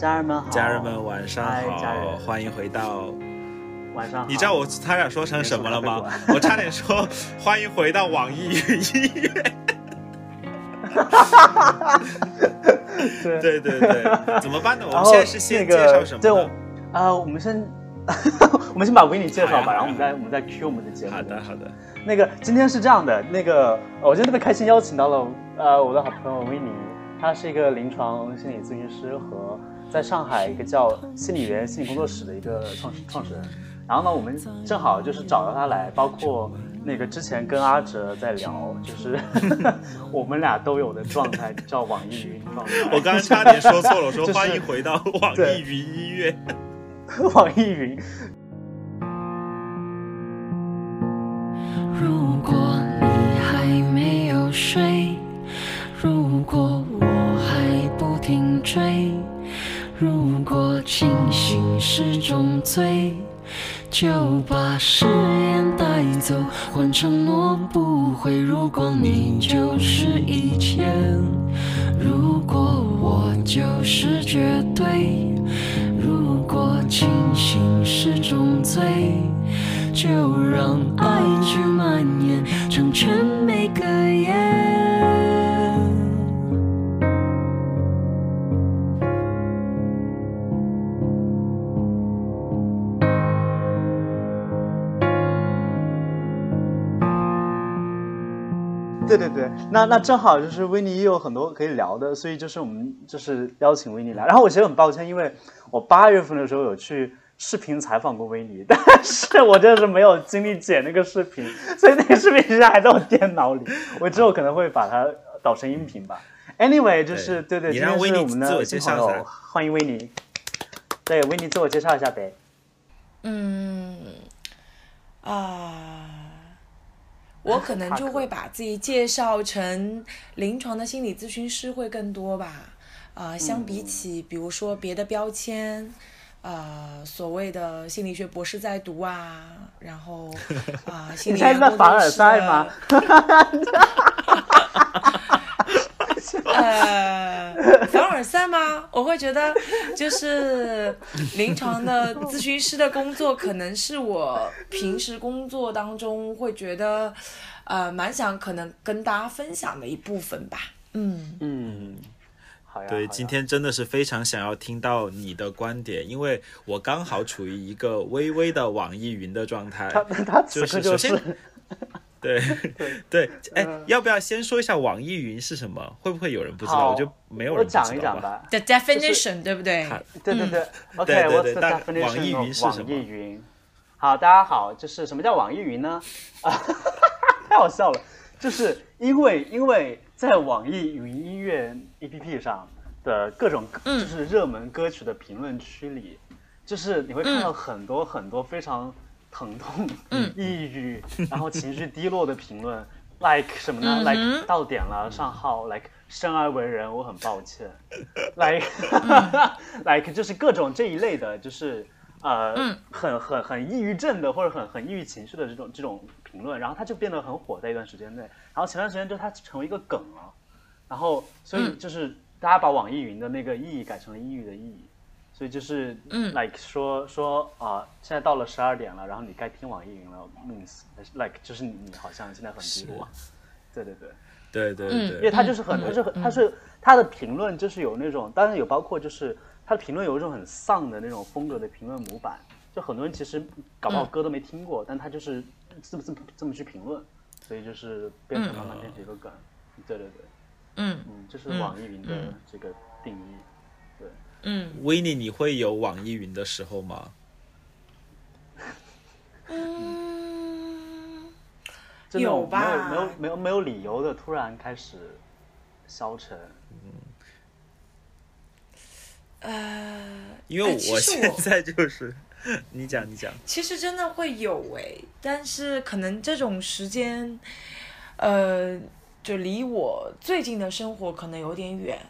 了，家人们好，家人们晚上好，欢迎回到晚上好。你知道我差点说成什么了吗？我差点说 欢迎回到网易云音乐。对对对对，怎么办呢？我们现在是先介绍什么？对，啊，我们先我们先把维尼介绍吧，然后我们再我们再 Q 我们的节目。好的好的。那个今天是这样的，那个我今天特别开心，邀请到了呃我的好朋友维尼，他是一个临床心理咨询师和在上海一个叫心理园心理工作室的一个创始创始人。然后呢，我们正好就是找到他来，包括那个之前跟阿哲在聊，就是 我们俩都有的状态叫网易云状态。我刚刚差点说错了，我说欢迎回到网易云音乐，网易云。如果你还没有睡，如果我还不停追，如果清醒是种罪，就把誓言带走，换承诺不会。如果你就是一切，如果我就是绝对，如果清醒是种罪。就让爱去蔓延，成全每个夜。对对对，那那正好就是维尼也有很多可以聊的，所以就是我们就是邀请维尼来。然后我其实很抱歉，因为我八月份的时候有去。视频采访过维尼，但是我真的是没有精力剪那个视频，所以那个视频现在还在我电脑里。我之后可能会把它导成音频吧。Anyway，就是对对，今天是我们的新朋友，欢迎维尼。对，维尼自我介绍一下呗。嗯，啊，我 可能就会把自己介绍成临床的心理咨询师会更多吧。啊，相比起比如说别的标签。呃，所谓的心理学博士在读啊，然后啊，心理学博士。凡尔赛吗？呃，凡尔赛吗？我会觉得，就是临床的咨询师的工作，可能是我平时工作当中会觉得，呃，蛮想可能跟大家分享的一部分吧。嗯嗯。对，今天真的是非常想要听到你的观点，因为我刚好处于一个微微的网易云的状态。他他就是首先，对对哎，要不要先说一下网易云是什么？会不会有人不知道？我就没有人讲一讲吧。The definition，对不对？对对对。OK，what's the definition？网易云是什么？网易云。好，大家好，就是什么叫网易云呢？啊，太好笑了，就是因为因为。在网易云音乐 APP 上的各种就是热门歌曲的评论区里，就是你会看到很多很多非常疼痛、抑郁，然后情绪低落的评论，like 什么呢？like 到点了，上号，like 生而为人，我很抱歉，like like 就是各种这一类的，就是呃很很很抑郁症的或者很很抑郁情绪的这种这种评论，然后它就变得很火，在一段时间内。然后前段时间就它成为一个梗了，然后所以就是大家把网易云的那个意义改成了抑郁的意义，所以就是嗯，like 说说啊，现在到了十二点了，然后你该听网易云了，means like 就是你好像现在很低落，对 对对，对对对，因为他就是很他是很它是他的评论就是有那种当然有包括就是他的评论有一种很丧的那种风格的评论模板，就很多人其实搞不好歌都没听过，但他就是这么这么这么去评论。所以就是变成慢慢变成一个梗，对对对，嗯。嗯，这是网易云的这个定义，对，嗯，维尼，你会有网易云的时候吗？嗯，有吧？没有没有没有没有理由的突然开始消沉，嗯，呃，因为我现在就是。你讲，你讲。其实真的会有哎，但是可能这种时间，呃，就离我最近的生活可能有点远，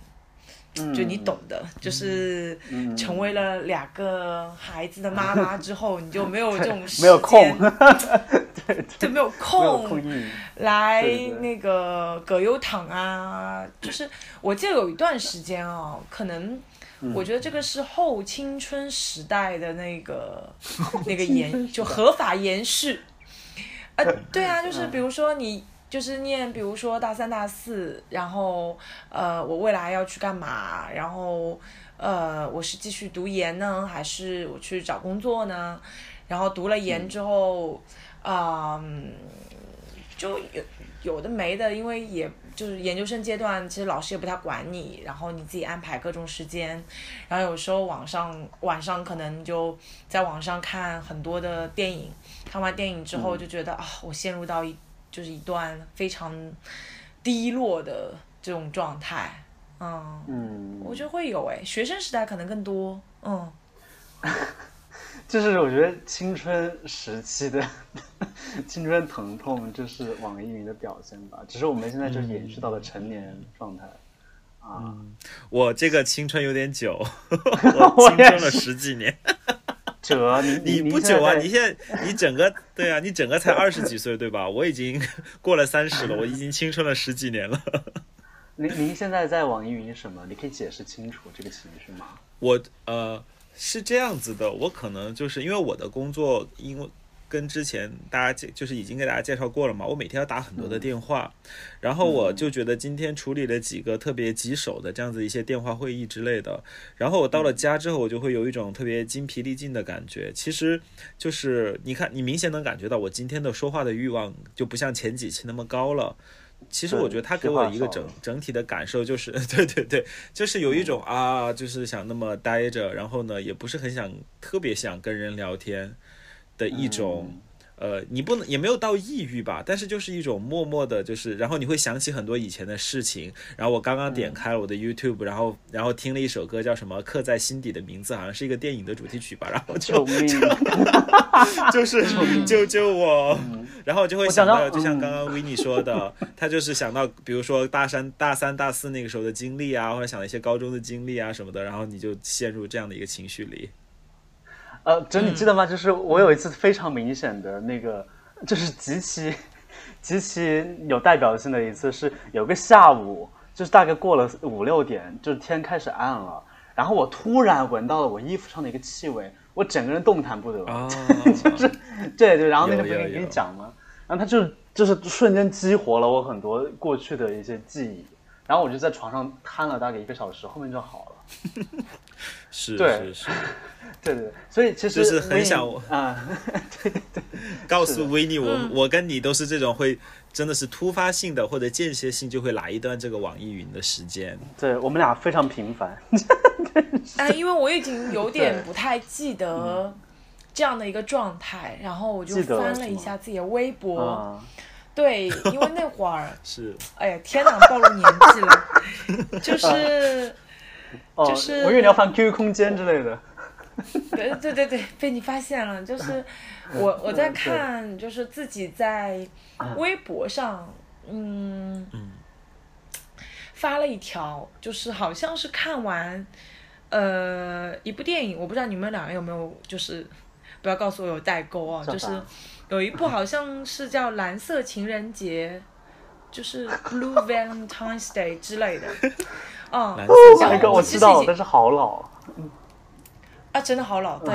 就你懂的，就是嗯。成为了两个孩子的妈妈之后，你就没有这种时 没有空。间，对，没有没有空来那个葛优躺啊，就是我记得有一段时间哦，可能嗯。我觉得这个是后青春时代的那个 那个延就合法延续。呃，对啊，就是嗯比如说你就是念，比如说大三大四，然后呃，我未来要去干嘛？然后呃，我是继续读研呢，还是我去找工作呢？然后读了研之后，啊、嗯就有有的没的，因为也就是研究生阶段，其实老师也不太管你，然后你自己安排各种时间，然后有时候网上晚上可能就在网上看很多的电影，看完电影之后就觉得、啊，我陷入到一就是一段非常低落的这种状态，嗯，嗯，我觉得会有哎，学生时代可能更多，嗯。就是我觉得青春时期的 青春疼痛，就是网易云的表现吧。只是我们现在就延续到了成年状态。啊，我这个青春有点久，我青春了十几年。哲，你你你不久啊，你现在你整个对啊，你整个才二十几岁对吧？我已经过了三十了，我已经青春了十几年了。您您现在在网易云什么？你可以解释清楚这个情绪吗？我呃是这样子的，我可能就是因为我的工作，因为跟之前大家介就是已经给大家介绍过了嘛，我每天要打很多的电话，然后我就觉得今天处理了几个特别棘手的这样子一些电话会议之类的，然后我到了家之后，我就会有一种特别精疲力尽的感觉。其实就是你看，你明显能感觉到我今天的说话的欲望就不像前几期那么高了。其实我觉得他给我一个整整体的感受就是，对对对，就是有一种啊，就是想那么待着，然后呢，也不是很想特别想跟人聊天的一种。呃，你不能也没有到抑郁吧，但是就是一种默默的，就是然后你会想起很多以前的事情。然后我刚刚点开了我的 YouTube，然后然后听了一首歌，叫什么《刻在心底的名字》，好像是一个电影的主题曲吧。然后就救命！就是救救我，然后我就会想到，就像嗯刚刚维尼说的，他就是想到，比如说大三、大三、大四那个时候的经历啊，或者想到一些高中的经历啊什么的，然后你就陷入这样的一个情绪里。呃，哲，你记得吗？就是我有一次非常明显的那个，就是极其极其有代表性的一次，是有个下午，就是大概过了五六点，就是天开始暗了，然后我突然闻到了我衣服上的一个气味，我整个人动弹不得。啊，就是对对，然后那个不是跟你讲吗？然后他就就是瞬间激活了我很多过去的一些记忆，然后我就在床上瘫了大概一个小时，后面就好了。是对。是是，对对对，所以其实就是很想啊、告是的。诉维尼，我嗯。我跟你都是这种会真的是突发性的或者间歇性就会来一段这个网易云的时间。对我们俩非常频繁。哎，因为我已经有点不太记得这样的一个状态，然后我就翻了一下自己的微博，啊，对，因为那会儿，是。哎呀，天哪，暴露年纪了，就是，哦，就是我以为你要放 QQ 空间之类的。对对对对，被你发现了，就是我我在看，就是自己在微博上，嗯发了一条，就是好像是看完呃一部电影，我不知道你们两个有没有，就是不要告诉我有代沟啊，就是有一部好像是叫《蓝色情人节》，就是 Blue Valentine's Day 之类的，嗯，蓝色那个我知道，但是好老。啊，真的好老，对。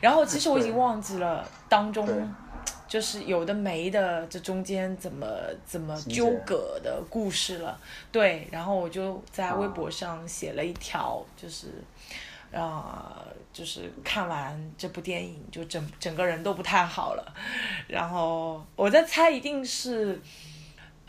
然后其实我已经忘记了当中，就是有的没的，这中间怎么怎么纠葛的故事了。对，然后我就在微啊博上写了一条，就是，啊、就是看完这部电影，就整整个人都不太好了。然后我在猜，一定是。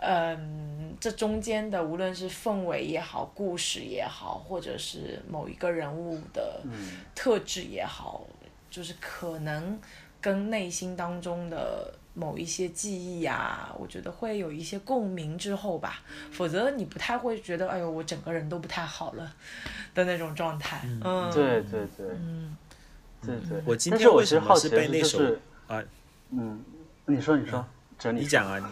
嗯，这中间的无论是氛围也好，故事也好，或者是某一个人物的嗯特质也好，就是可能跟内心当中的某一些记忆啊，我觉得会有一些共鸣之后吧，否则你不太会觉得，哎呦，我整个人都不太好了的那种状态。嗯，对对对嗯，对对。我今但是我其实天为什么好奇的是被那首就是啊？嗯，你说你说，哲你说你讲啊，你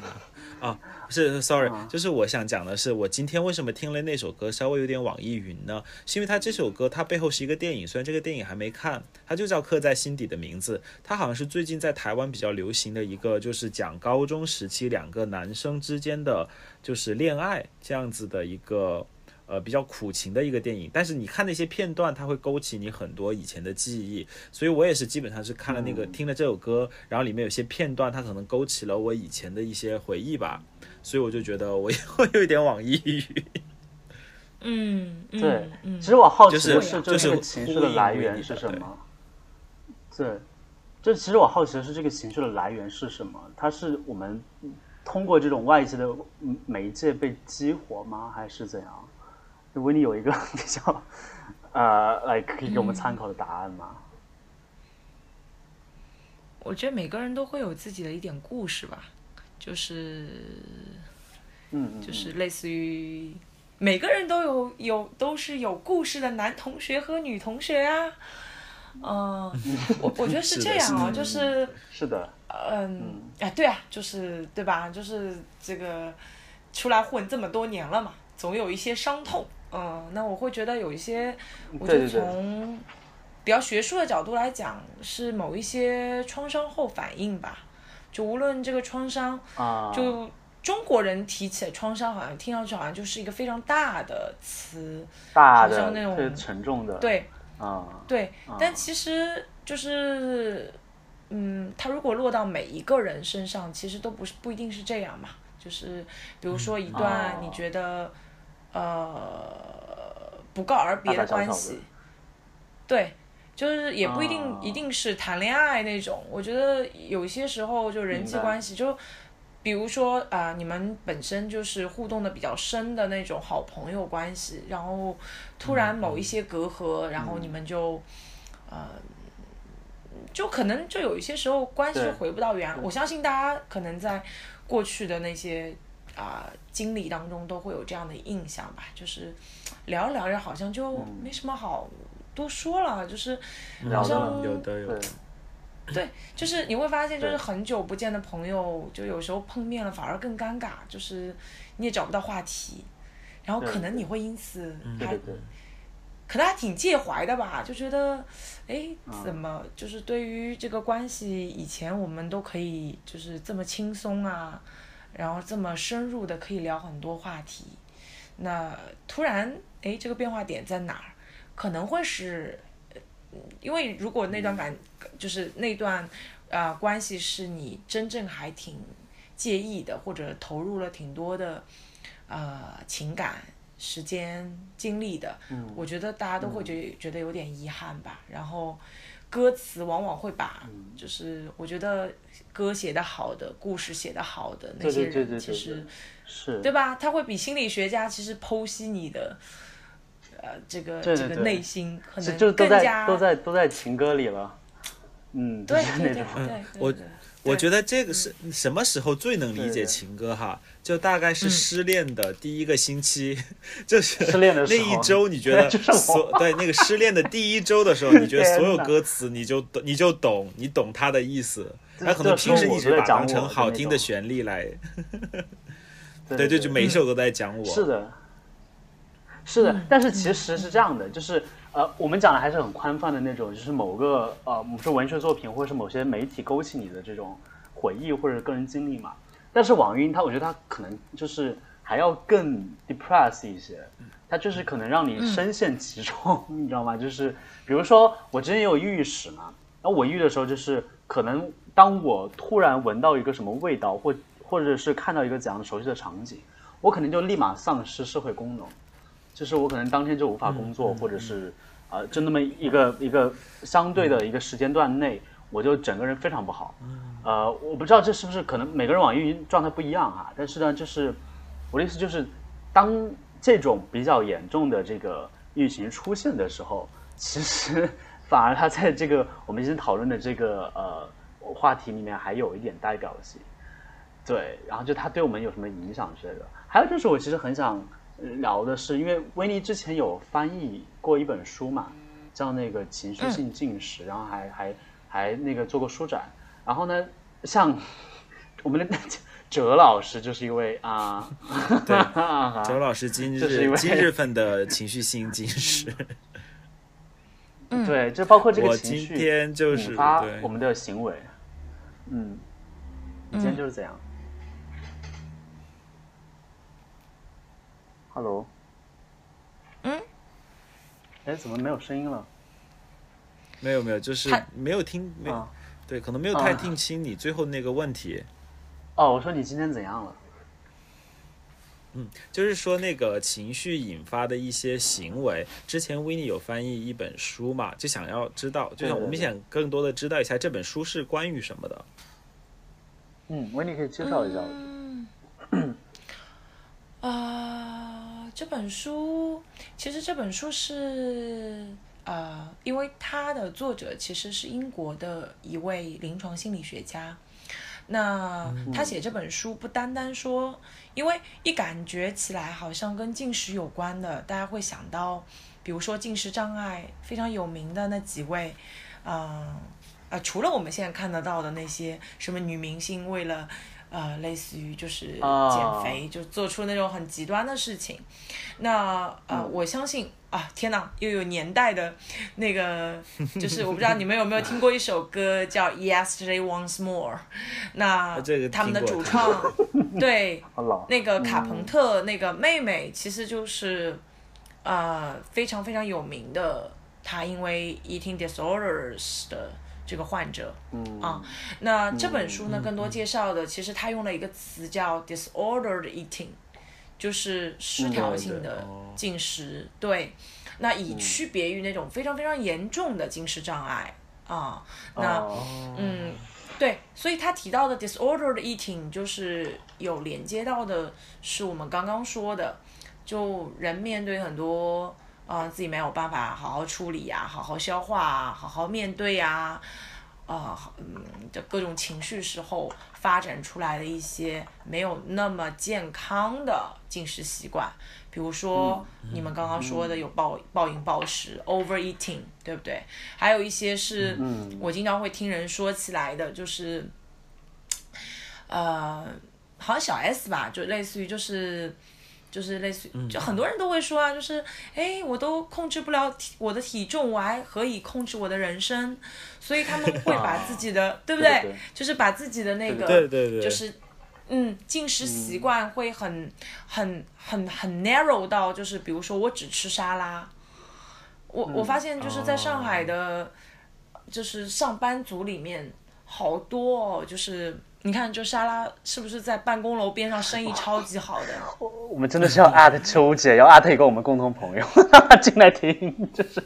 啊，是，sorry，啊就是我想讲的是，我今天为什么听了那首歌稍微有点网易云呢？是因为它这首歌它背后是一个电影，虽然这个电影还没看，它就叫《刻在心底的名字》，它好像是最近在台湾比较流行的一个，就是讲高中时期两个男生之间的就是恋爱这样子的一个。呃，比较苦情的一个电影，但是你看那些片段，它会勾起你很多以前的记忆，所以我也是基本上是看了那个、听了这首歌，然后里面有些片段，它可能勾起了我以前的一些回忆吧，所以我就觉得我 会有一点网易云。嗯，嗯对，嗯其实我好奇就是的是，就是这个情绪的来源是什么？对，就其实我好奇的是，这个情绪的来源是什么？它是我们通过这种外界的嗯媒介被激活吗？还是怎样？就维尼有一个 比较呃，来可以给我们参考的答案吗？我觉得每个人都会有自己的一点故事吧，就是嗯，嗯就是类似于每个人都有有都是有故事的男同学和女同学啊。嗯，我我觉得是这样啊，就是是的，嗯，哎，对啊，就是对吧？就是这个出来混这么多年了嘛，总有一些伤痛。嗯，那我会觉得有一些，我觉得对对对从比较学术的角度来讲，是某一些创伤后反应吧。就无论这个创伤，啊，就中国人提起来创伤，好像听上去好像就是一个非常大的词，大的像那种是沉重的，对，啊，对，啊但其实就是，嗯，它如果落到每一个人身上，其实都不是不一定是这样嘛。就是比如说一段哦你觉得、呃不告而别的关系，对，就是也不一定、哦一定是谈恋爱那种。我觉得有些时候就人际关系就。比如说啊、你们本身就是互动的比较深的那种好朋友关系，然后突然某一些隔阂，然后你们就，呃，就可能就有一些时候关系就回不到原。我相信大家可能在过去的那些啊、经历当中都会有这样的印象吧，就是聊着聊着好像就没什么好多说了，就是好像有的有的对，对，就是你会发现，就是很久不见的朋友，就有时候碰面了反而更尴尬，就是你也找不到话题，然后可能你会因此还对对。对，可能还挺介怀的吧，就觉得，哎，嗯。怎么就是对于这个关系，以前我们都可以就是这么轻松啊，然后这么深入的可以聊很多话题，那突然，哎，这个变化点在哪儿？可能会是，呃因为如果那段感就是那段啊、呃关系是你真正还挺介意的，或者投入了挺多的呃情感、时间、精力的，嗯我觉得大家都会觉觉得有点遗憾吧。然后歌词往往会把，嗯就是我觉得歌写得好的、故事写得好的那些人，对对对对其实是，对吧？他会比心理学家其实剖析你的。呃，这个对对对这个内心可能就都在更加都在都在情歌里了，嗯，对对对是那种，我我觉得这个是什么时候最能理解情歌哈？就大概是嗯失恋的第一个星期，就是失恋的那时候一周，你觉得 所对那个失恋的第一周的时候，你觉得所有歌词你就懂，你就懂，你懂他的意思。这他可能平时一直在讲当成好听的旋律来，对对对，就每一首都在讲我。是的，是的，但是其实是这样的，就是呃，我们讲的还是很宽泛的那种，就是某个呃，我们说文学作品或者是某些媒体勾起你的这种回忆或者个人经历嘛。但是网云它，我觉得它可能就是还要更 depress 一些，它就是可能让你深陷其中，你知道吗？就是比如说我之前也有抑郁史嘛，然后我抑郁的时候就是可能当我突然闻到一个什么味道，或或者是看到一个怎样的熟悉的场景，我可能就立马丧失社会功能，就是我可能当天就无法工作，或者是呃，就那么一个一个相对的一个时间段内，我就整个人非常不好。呃，我不知道这是不是可能每个人网易云状态不一样啊，但是呢，就是我的意思就是，当这种比较严重的这个抑郁情出现的时候，其实 反而它在这个我们今天讨论的这个呃话题里面还有一点代表性。对，然后就他对我们有什么影响之类的。还有就是我其实很想呃聊的是，因为维尼之前有翻译过一本书嘛，叫那个情绪性进食，然后还还还那个做过书展。然后呢，像我们的哲老师就是一位啊，对哈周老师今这是一位日今日份的情绪性进食，嗯对，就包括这个我今情绪天就是引发对我们的行为，嗯，你今天就是这样。Hello，嗯，哎，怎么没有声音了？没有没有，就是没有听没啊，对，可能没有太啊听清你最后那个问题。哦，我说你今天怎样了？就是说那个情绪引发的一些行为，之前 w i n n i 有翻译一本书嘛，就想要知道，就想我们想更多的知道一下这本书是关于什么的。嗯，维尼可以介绍一下。嗯，呃，这本书其实这本书是呃，因为它的作者其实是英国的一位临床心理学家。那他写这本书不单单说，因为一感觉起来好像跟进食有关的，大家会想到，比如说进食障碍非常有名的那几位，嗯、呃，除了我们现在看得到的那些什么女明星为了呃类似于就是啊。减肥，就做出那种很极端的事情，那呃，嗯。我相信啊，天哪，又有年代的那个，就是我不知道你们有没有听过一首歌叫《Yesterday Once More》，那他们的主唱 对。那个卡朋特那个妹妹，其实就是呃非常非常有名的，她因为 eating disorders 的这个患者。嗯啊那这本书呢，更多介绍的，其实他用了一个词叫 disordered eating，就是失调性的哦进食。对，那以区别于那种非常非常严重的进食障碍啊，那。哦嗯，对，所以他提到的 disordered eating 就是有连接到的，是我们刚刚说的，就人面对很多啊、呃自己没有办法好好处理啊，好好消化啊，好好面对啊，啊、嗯的各种情绪时候发展出来的一些没有那么健康的进食习惯，比如说你们刚刚说的有暴暴饮暴食 overeating，对不对？还有一些是嗯我经常会听人说起来的，就是呃，好像小 S 吧，就类似于就是。就是类似于，就很多人都会说啊，就是，哎，我都控制不了体我的体重，我还何以控制我的人生？所以他们会把自己的，对不对对就是把自己的那个，对对对，就是嗯，进食习惯会很、很很很 narrow 到，就是比如说我只吃沙拉，我、我发现就是在上海的，就是上班族里面好多哦，就是你看，就沙拉是不是在办公楼边上生意超级好的？我们真的是要 at 秋姐，要 at 一个我们共同朋友，哈 哈进来听，就是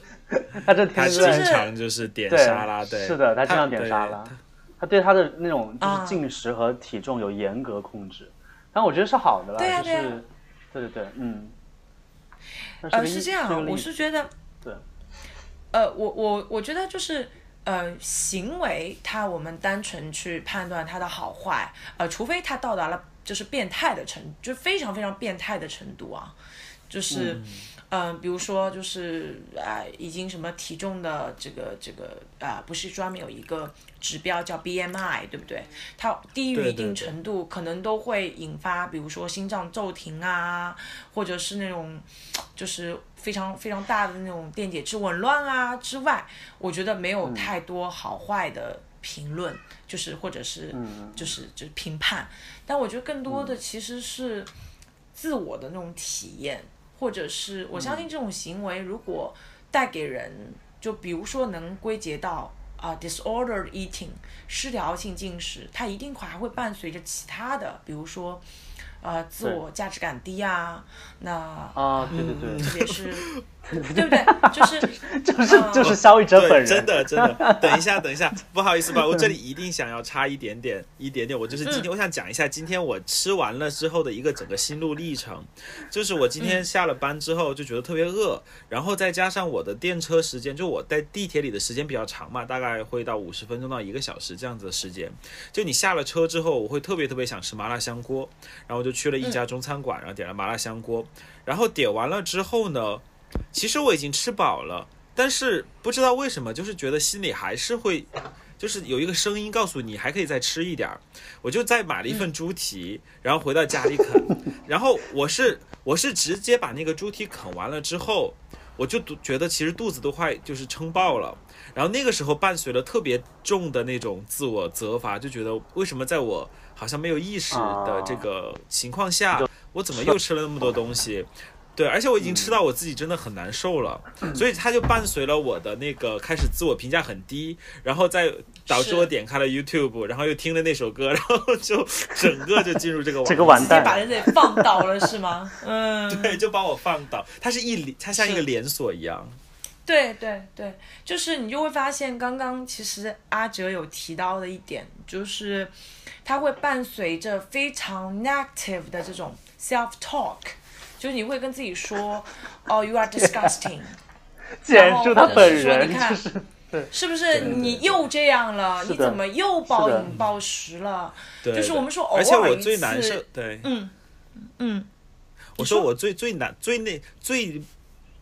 他这他经常就是点沙拉，对，是的，他经常点沙拉，他对他的那种就是啊进食和体重有严格控制，但我觉得是好的啦，就对啊对啊是对对对，嗯，那呃，是这样啊，我是觉得，对，呃，我我我觉得就是。呃，行为它我们单纯去判断它的好坏，呃，除非它到达了就是变态的程，就非常非常变态的程度啊，就是，比如说就是啊、已经什么体重的这个这个啊、不是专门有一个指标叫 BMI，对不对？它低于一定程度，可能都会引发，比如说心脏骤停啊，或者是那种就是非常非常大的那种电解质紊乱啊之外，我觉得没有太多好坏的评论，就是或者是就是就是评判，但我觉得更多的其实是自我的那种体验，或者是我相信这种行为如果带给人，就比如说能归结到。啊、d i s o r d e r e d eating 失调性进食，它一定还会伴随着其他的，比如说，呃，自我价值感低啊，那啊，对对对，特别是，对不对？就是 就是就是肖一哲本，人，真的真的。等一下，等一下，不好意思吧，我这里一定想要插一点点，一点点。我就是今天，我想讲一下今天我吃完了之后的一个整个心路历程。就是我今天下了班之后就觉得特别饿，然后再加上我的电车时间，就我在地铁里的时间比较长嘛，大概会到五十分钟到一个小时这样子的时间。就你下了车之后，我会特别特别想吃麻辣香锅，然后我就去了一家中餐馆，然后点了麻辣香锅，然后点完了之后呢，其实我已经吃饱了。但是不知道为什么，就是觉得心里还是会，就是有一个声音告诉你还可以再吃一点儿，我就再买了一份猪蹄，然后回到家里啃，然后我是我是直接把那个猪蹄啃完了之后，我就肚觉得其实肚子都快就是撑爆了，然后那个时候伴随了特别重的那种自我责罚，就觉得为什么在我好像没有意识的这个情况下，我怎么又吃了那么多东西？对，而且我已经吃到我自己真的很难受了，所以它就伴随了我的那个开始自我评价很低，然后再导致我点开了 YouTube，然后又听了那首歌，然后就 整个就进入这个这个网完蛋直接把人给放倒了是吗？嗯，对，就把我放倒，它是一连，它像一个连锁一样。对对对，就是你就会发现，刚刚其实阿哲有提到的一点，就是它会伴随着非常 negative 的这种 self talk，就是你会跟自己说，哦，you are disgusting，简述他本然后或者人是说你看就是是不是你又这样了？你怎么又暴饮暴食了？对，就是我们说偶而且我尔一最难受次，，对，嗯嗯，我说我最最难最那最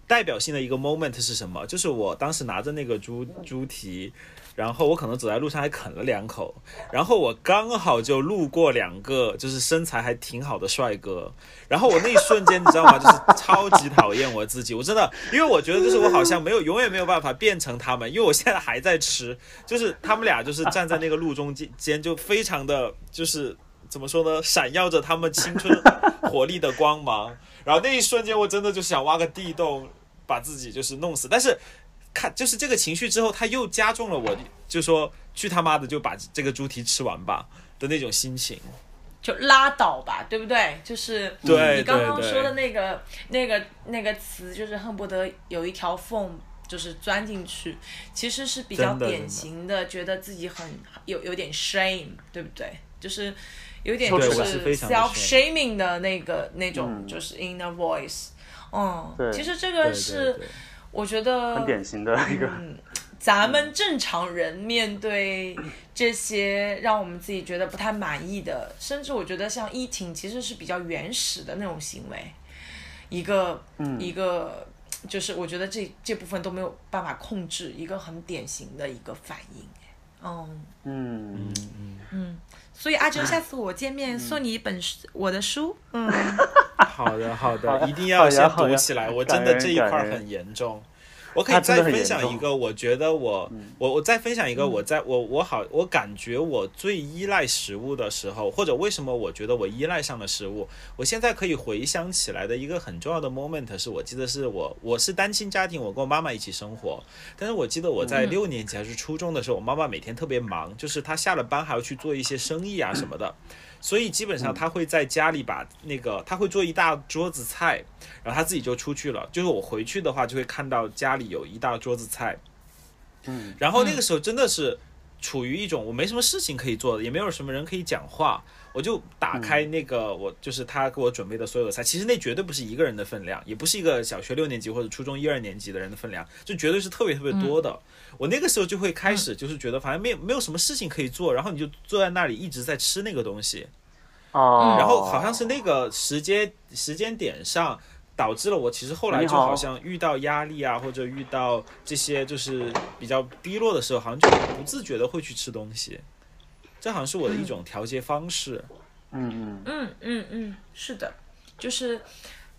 代表性的一个 moment 是什么？就是我当时拿着那个猪猪蹄，然后我可能走在路上还啃了两口，然后我刚好就路过两个就是身材还挺好的帅哥，然后我那一瞬间你知道吗？就是超级讨厌我自己，我真的，因为我觉得就是我好像没有永远没有办法变成他们，因为我现在还在吃，就是他们俩就是站在那个路中间间就非常的就是。怎么说呢？闪耀着他们青春活力的光芒，然后那一瞬间，我真的就想挖个地洞，把自己就是弄死。但是看就是这个情绪之后，他又加重了我，就说去他妈的就把这个猪蹄吃完吧的那种心情。就拉倒吧，对不对？就是对你刚刚说的那个、那个、那个词，就是恨不得有一条缝，就是钻进去，其实是比较典型的，觉得自己很有有点 shame，对不对？就是有点就是非常的 self shaming 的那个那种，嗯就是 inner voice。嗯，其实这对对个是对我觉得很典型的一个，嗯，咱们正常人面对这些让我们自己觉得不太满意的，甚至我觉得像 eating 其实是比较原始的那种行为，一个、嗯。一个就是我觉得这这部分都没有办法控制，一个很典型的一个反应。嗯嗯，嗯，所以阿哲，下次我见面送你一本书我的书。嗯，好的好好的，呀一定要先读起来。我真的这一块很严重。我可以再分享一个，我觉得我我我再分享一个，我在我我好，我感觉我最依赖食物的时候，或者为什么我觉得我依赖上了食物，我现在可以回想起来的一个很重要的 moment 是我记得是我我是单亲家庭，我跟我妈妈一起生活，但是我记得我在六年级还是初中的时候，我妈妈每天特别忙，就是她下了班还要去做一些生意啊什么的。所以基本上他会在家里把那个，他会做一大桌子菜，然后他自己就出去了。就是我回去的话，就会看到家里有一大桌子菜，嗯，然后那个时候真的是处于一种我没什么事情可以做的，也没有什么人可以讲话，我就打开那个我就是他给我准备的所有的菜，其实那绝对不是一个人的分量，也不是一个小学六年级或者初中一二年级的人的分量，就绝对是特别特别多的。我那个时候就会开始就是觉得反正没有没有什么事情可以做，然后你就坐在那里一直在吃那个东西，哦，然后好像是那个时间时间点上，导致了我其实后来就好像遇到压力啊，或者遇到这些就是比较低落的时候，好像就不自觉的会去吃东西，这好像是我的一种调节方式。嗯嗯嗯嗯嗯，是的，就是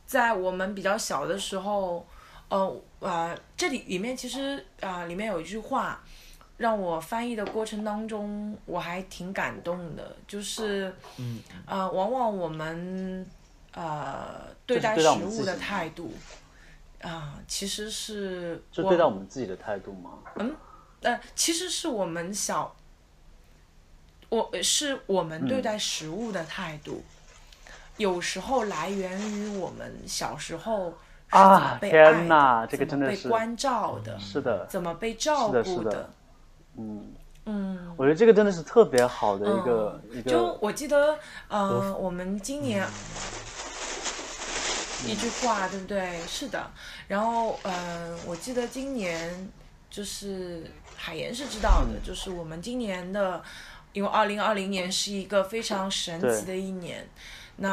在我们比较小的时候，呃呃，这里里面其实啊、呃里面有一句话，让我翻译的过程当中我还挺感动的，就是嗯呃，往往我们呃对待食物的态度啊、其实是就我对待我们自己的态度吗？嗯呃，其实是我们小，我是我们对嗯待食物的态度，有时候来源于我们小时候是怎么啊天被爱哪的，怎这个真的是么被关照的，是的，怎么被照是的是的顾的，嗯，嗯。我觉得这个真的是特别好的一个一个就，我记得，呃，我们今年一句话，对不对？是的。然后，呃，我记得今年就是海岩是知道的，就是我们今年的，因为二零二零年是一个非常神奇的一年。那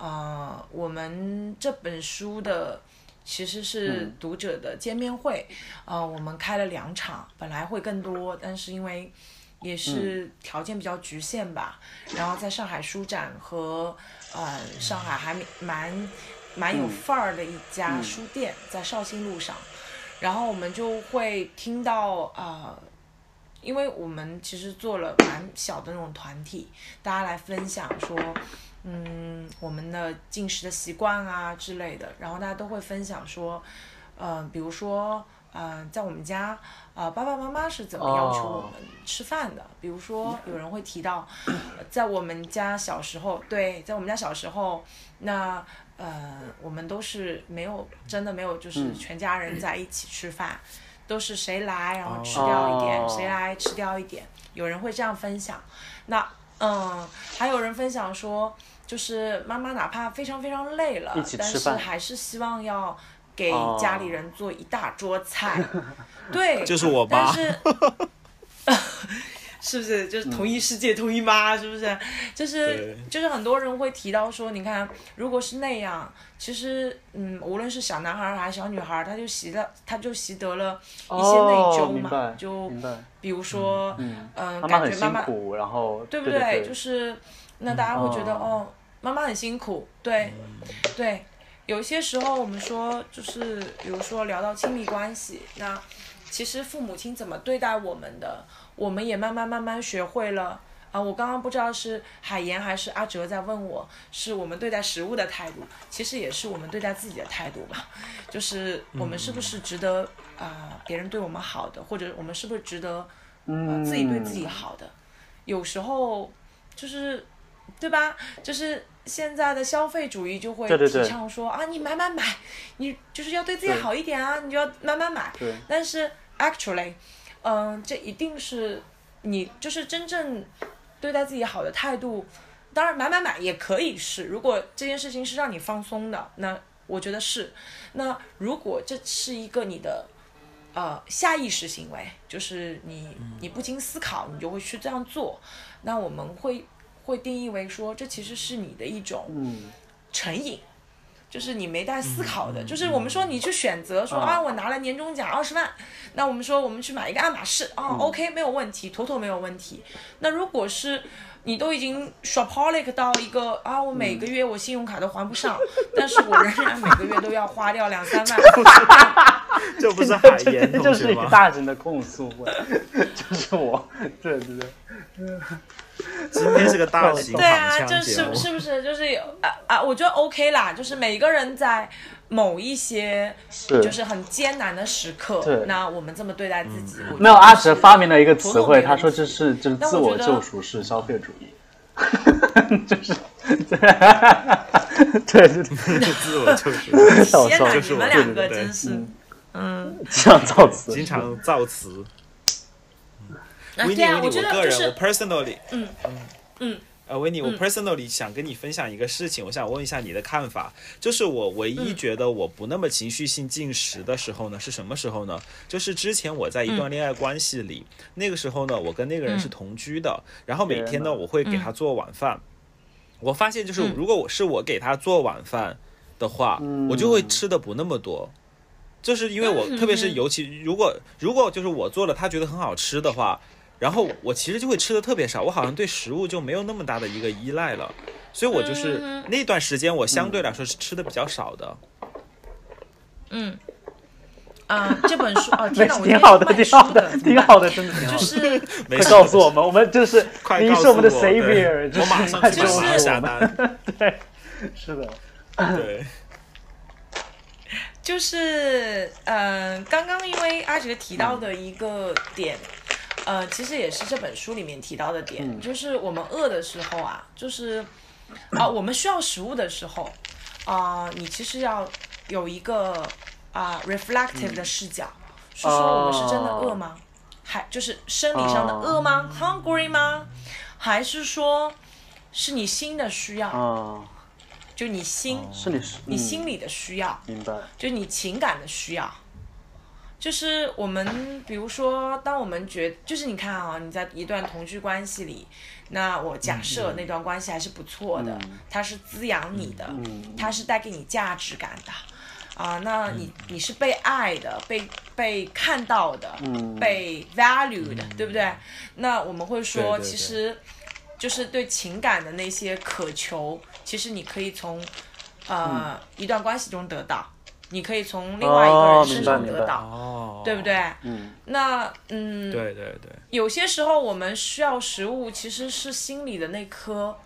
呃，我们这本书的其实是嗯读者的见面会，呃，我们开了两场，本来会更多，但是因为也是条件比较局限吧。然后在上海书展和呃上海还蛮蛮有范儿的一家书店，在绍兴路上。然后我们就会听到啊、因为我们其实做了蛮小的那种团体，大家来分享说，嗯，我们的进食的习惯啊之类的，然后大家都会分享说，呃，比如说，呃，在我们家，呃，爸爸妈妈是怎么要求我们吃饭的？比如说，有人会提到，呃在我们家小时候，对，在我们家小时候，那呃，我们都是没有真的没有，就是全家人在一起吃饭，都是谁来然后吃掉一点，哦谁来吃掉一点，有人会这样分享。那嗯，还有人分享说，就是妈妈哪怕非常非常累了，但是还是希望要给哦家里人做一大桌菜。对，就是我妈但是。是不是就是同一世界、同一妈？是不是？就是就是很多人会提到说，你看，如果是那样，其实嗯，无论是小男孩儿还是小女孩儿，他就习了，他就习得了一些内哦，疚嘛，就，比如说，嗯，感觉妈妈辛苦，然后对不对对？就是那大家会觉得、哦哦，妈妈很辛苦，对，对。有些时候我们说，就是比如说聊到亲密关系，那其实父母亲怎么对待我们的，我们也慢慢慢慢学会了。啊，我刚刚不知道是海岩还是阿哲在问我，是我们对待食物的态度，其实也是我们对待自己的态度吧。就是我们是不是值得啊、别人对我们好的，或者我们是不是值得呃嗯，自己对自己好的，有时候就是，对吧？就是现在的消费主义就会提倡说啊，你买买买，你就是要对自己好一点啊，你就要买买买。对，但是 actually，嗯、这一定是你就是真正对待自己好的态度。当然，买买买也可以是，如果这件事情是让你放松的，那我觉得是。那如果这是一个你的呃下意识行为，就是你你不经思考，你就会去这样做，那我们会会定义为说，这其实是你的一种嗯，成瘾，就是你没带思考的，就是我们说你去选择说啊，我拿了年终奖二十万，那我们说我们去买一个爱马仕啊、o k 没有问题，妥妥没有问题。那如果是你都已经 shopaholic 到一个啊，我每个月我信用卡都还不上，但是我仍然每个月都要花掉两三万，这不是海这岩这就是一个？大型的控诉会，就是我，对对对，今天是个大型对啊，就是是不是？就是有啊啊？我觉得 OK 啦，就是每个人在某一些就是很艰难的时刻，那我们这么对待自己，没有阿哲发明了一个词汇，他说这是就是自我救赎式消费主义，就是对对对。对，自我救赎，笑 笑天哪，就是我你们两个真是，嗯，这样造词，经常造词。啊，维尼，维尼，我个人，我，personally，嗯嗯。嗯。呃，维尼，我嗯。personally 想跟你分享一个事情，我想问一下你的看法。就是我唯一嗯。觉得我不那么情绪性进食的时候呢，是什么时候呢？就是之前我在一段恋爱关系里，那个时候呢，我跟那个人是嗯。同居的，然后每天呢，我会给他做晚饭。我发现，就是嗯。如果我是我给他做晚饭的话，嗯。我就会吃的不那么多。就是因为我，嗯特别是嗯。尤其如果如果就是我做了，他觉得很好吃的话，然后我其实就会吃的特别少，我好像对食物就没有那么大的一个依赖了，所以我就是嗯那段时间我相对来说是吃的比较少的。嗯，啊，这本书，哦，天哪，挺好的，挺好的，挺好的，真的挺好的。就是快没告诉我们，我们就是快你是我们的 savior，我马上快去救赎我马上下。单。对，是的，对，就是呃，刚刚因为阿哲提到的一个点，呃，其实也是这本书里面提到的点，嗯。就是我们饿的时候啊，就是啊、我们需要食物的时候啊、你其实要有一个啊、reflective 的视角，是说我们是真的饿吗？还就是生理上的饿吗、h u n g r y 吗？还是说是你心的需要，啊，就你心、是你你心里的需要？明白，就你情感的需要，就是我们比如说，当我们觉就是你看啊，你在一段同居关系里，那我假设那段关系还是不错的，它是滋养你的，嗯它是带给你价值感的。啊、那你你是被爱的，被被看到的，嗯。被 valued，、对不对？那我们会说，对对对其实就是对情感的那些渴求，其实你可以从呃、一段关系中得到，你可以从另外一个哦人身上得到，哦，对不？对？嗯。那嗯，对对对，有些时候我们需要食物，其实是心里的那颗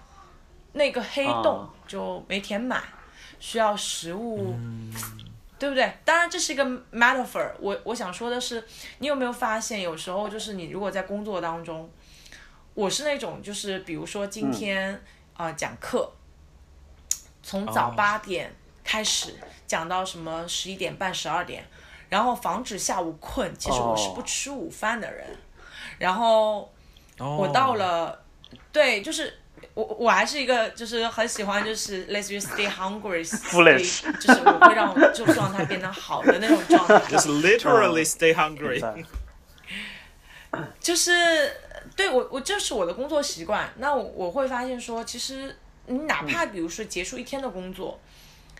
那个黑洞啊。就没填满，需要食物，嗯。对不对？当然这是一个 metaphor，我我想说的是，你有没有发现，有时候就是你如果在工作当中，我是那种就是比如说今天啊、呃讲课，从早哦。八点开始讲到什么十一点半十二点，然后防止下午困，其实我是不哦。吃午饭的人，然后哦。我到了，对，就是我我还是一个就是很喜欢就是类似于 stay stay- 就是我会让就是让它变得好的那种状态，Just literally stay hungry 就是对我我这是我的工作习惯。那我我会发现说，其实你哪怕比如说结束一天的工作，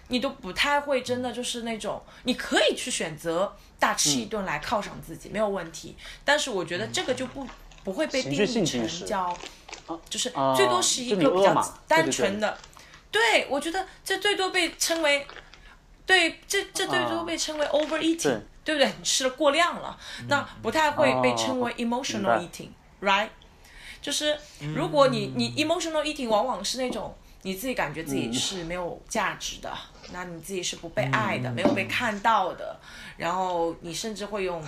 你都不太会真的就是那种，你可以去选择大吃一顿来犒赏自己，没有问题。但是我觉得这个就不不会被定义成叫，就是啊最多是一个比较单对纯的。对，我觉得这最多被称为，对，这这最多啊被称为 overeating，、对对不对？你吃了过量了，那不太会被称为 emotional eating，right？就是如果你你 emotional eating 往往是那种你自己感觉自己是没有价值的，那你自己是不被爱的，没有被看到的，然后你甚至会用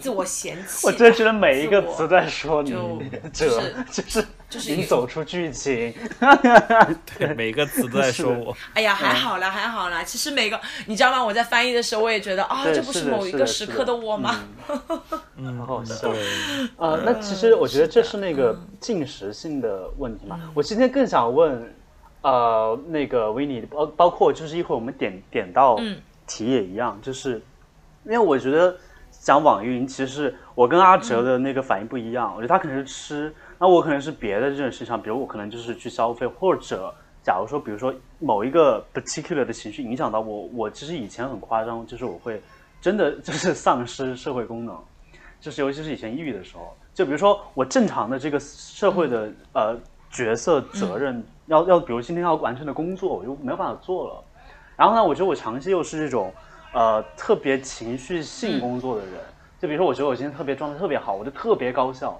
自我嫌弃。我真的觉得每一个词在说你就，就是就是就是你走出剧情，对，每个词都在说我。哎呀，还好啦，还好啦。其实每个，你知道吗？我在翻译的时候，我也觉得啊，对这不是某一个时刻的我吗？很好笑。对，呃，那其实我觉得这是那个进食性的问题嘛。我今天更想问，呃，那个维尼，包包括就是一会儿我们点点到嗯题也一样，就是因为我觉得讲网易云，其实我跟阿哲的那个反应不一样。我觉得他可能是吃，那我可能是别的这种事情上，比如我可能就是去消费，或者假如说，比如说某一个 particular 的情绪影响到我，我其实以前很夸张，就是我会真的就是 丧失社会功能。就是尤其是以前抑郁的时候，就比如说我正常的这个社会的呃角色责任，要要比如今天要完成的工作，我就没有办法做了。然后呢，我觉得我长期又是这种呃特别情绪性工作的人，就比如说我觉得我今天特别状态特别好，我就特别高效。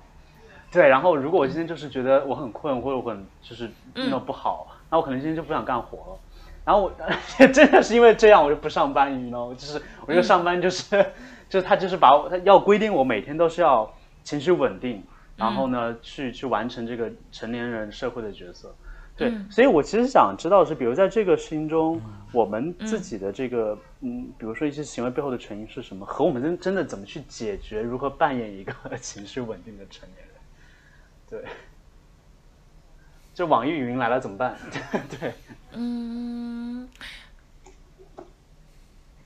对，然后如果我今天就是觉得我很困或者我很就是那不好，那我可能今天就不想干活了。然后我 真的是因为这样，我就不上班，you know，就是我就上班就是、就是他就是把我他要规定我每天都是要情绪稳定，然后呢、去去完成这个成年人社会的角色。对，所以我其实想知道是，比如在这个事情中，我们自己的这个嗯，比如说一些行为背后的成因是什么，和我们真真的怎么去解决，如何扮演一个 情绪稳定的成年人？对，就网易云来了怎么办？对，嗯，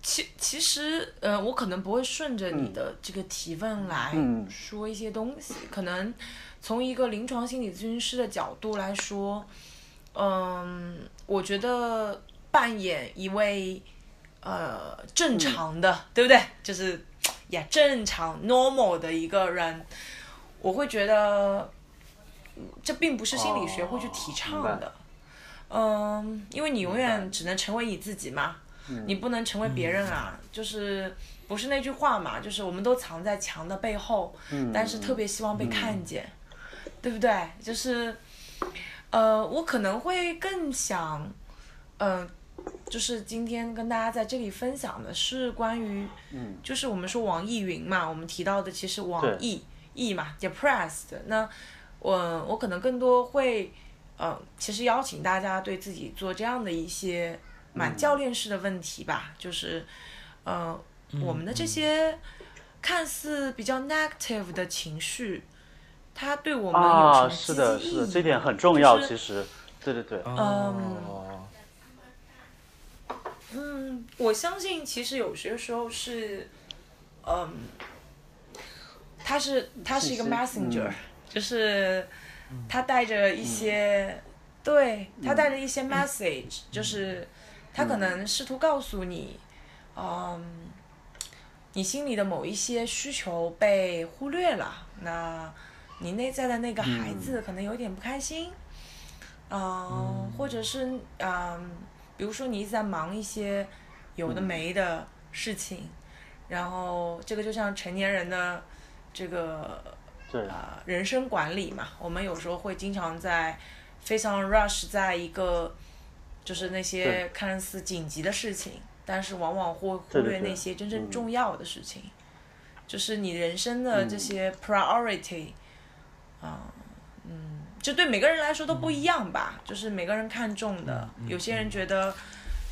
其其实呃，我可能不会顺着你的这个提问来嗯。说一些东西，可能从一个临床心理咨询师的角度来说，嗯，我觉得扮演一位呃正常的，对不对？就是呀正常 normal 的一个人，我会觉得嗯这并不是心理学会去提倡的。嗯，因为你永远只能成为你自己嘛，你不能成为别人啊。就是不是那句话嘛，就是我们都藏在墙的背后，但是特别希望被看见，对不对？就是，呃，我可能会更想，呃，就是今天跟大家在这里分享的是关于，嗯就是我们说网易云嘛，我们提到的其实网易易嘛，depressed。那我我可能更多会，呃，其实邀请大家对自己做这样的一些蛮教练式的问题吧，就是，呃，我们的这些看似比较 negative 的情绪，它对我们有什啊，么是的，是的，这点很重？要，就是其实，对对对，哦，嗯，我相信其实有些时候是，嗯，它是它是一个 messenger，、嗯就是它带着一些，对，他带着一些嗯。message，、就是它可能试图告诉你，嗯，你心里的某一些需求被忽略了，那你内在的那个孩子可能有点不开心，嗯，或者是嗯，比如说你一直在忙一些有的没的事情，然后这个就像成年人的这个对，呃人生管理嘛，我们有时候会经常在非常 rush 在一个就是那些看似紧急的事情，但是往往会忽略那些真正嗯。重要的事情，就是你人生的这嗯。些 priority，啊、嗯，就对每个人来说都不一样吧，就是每个人看重的，有些人觉得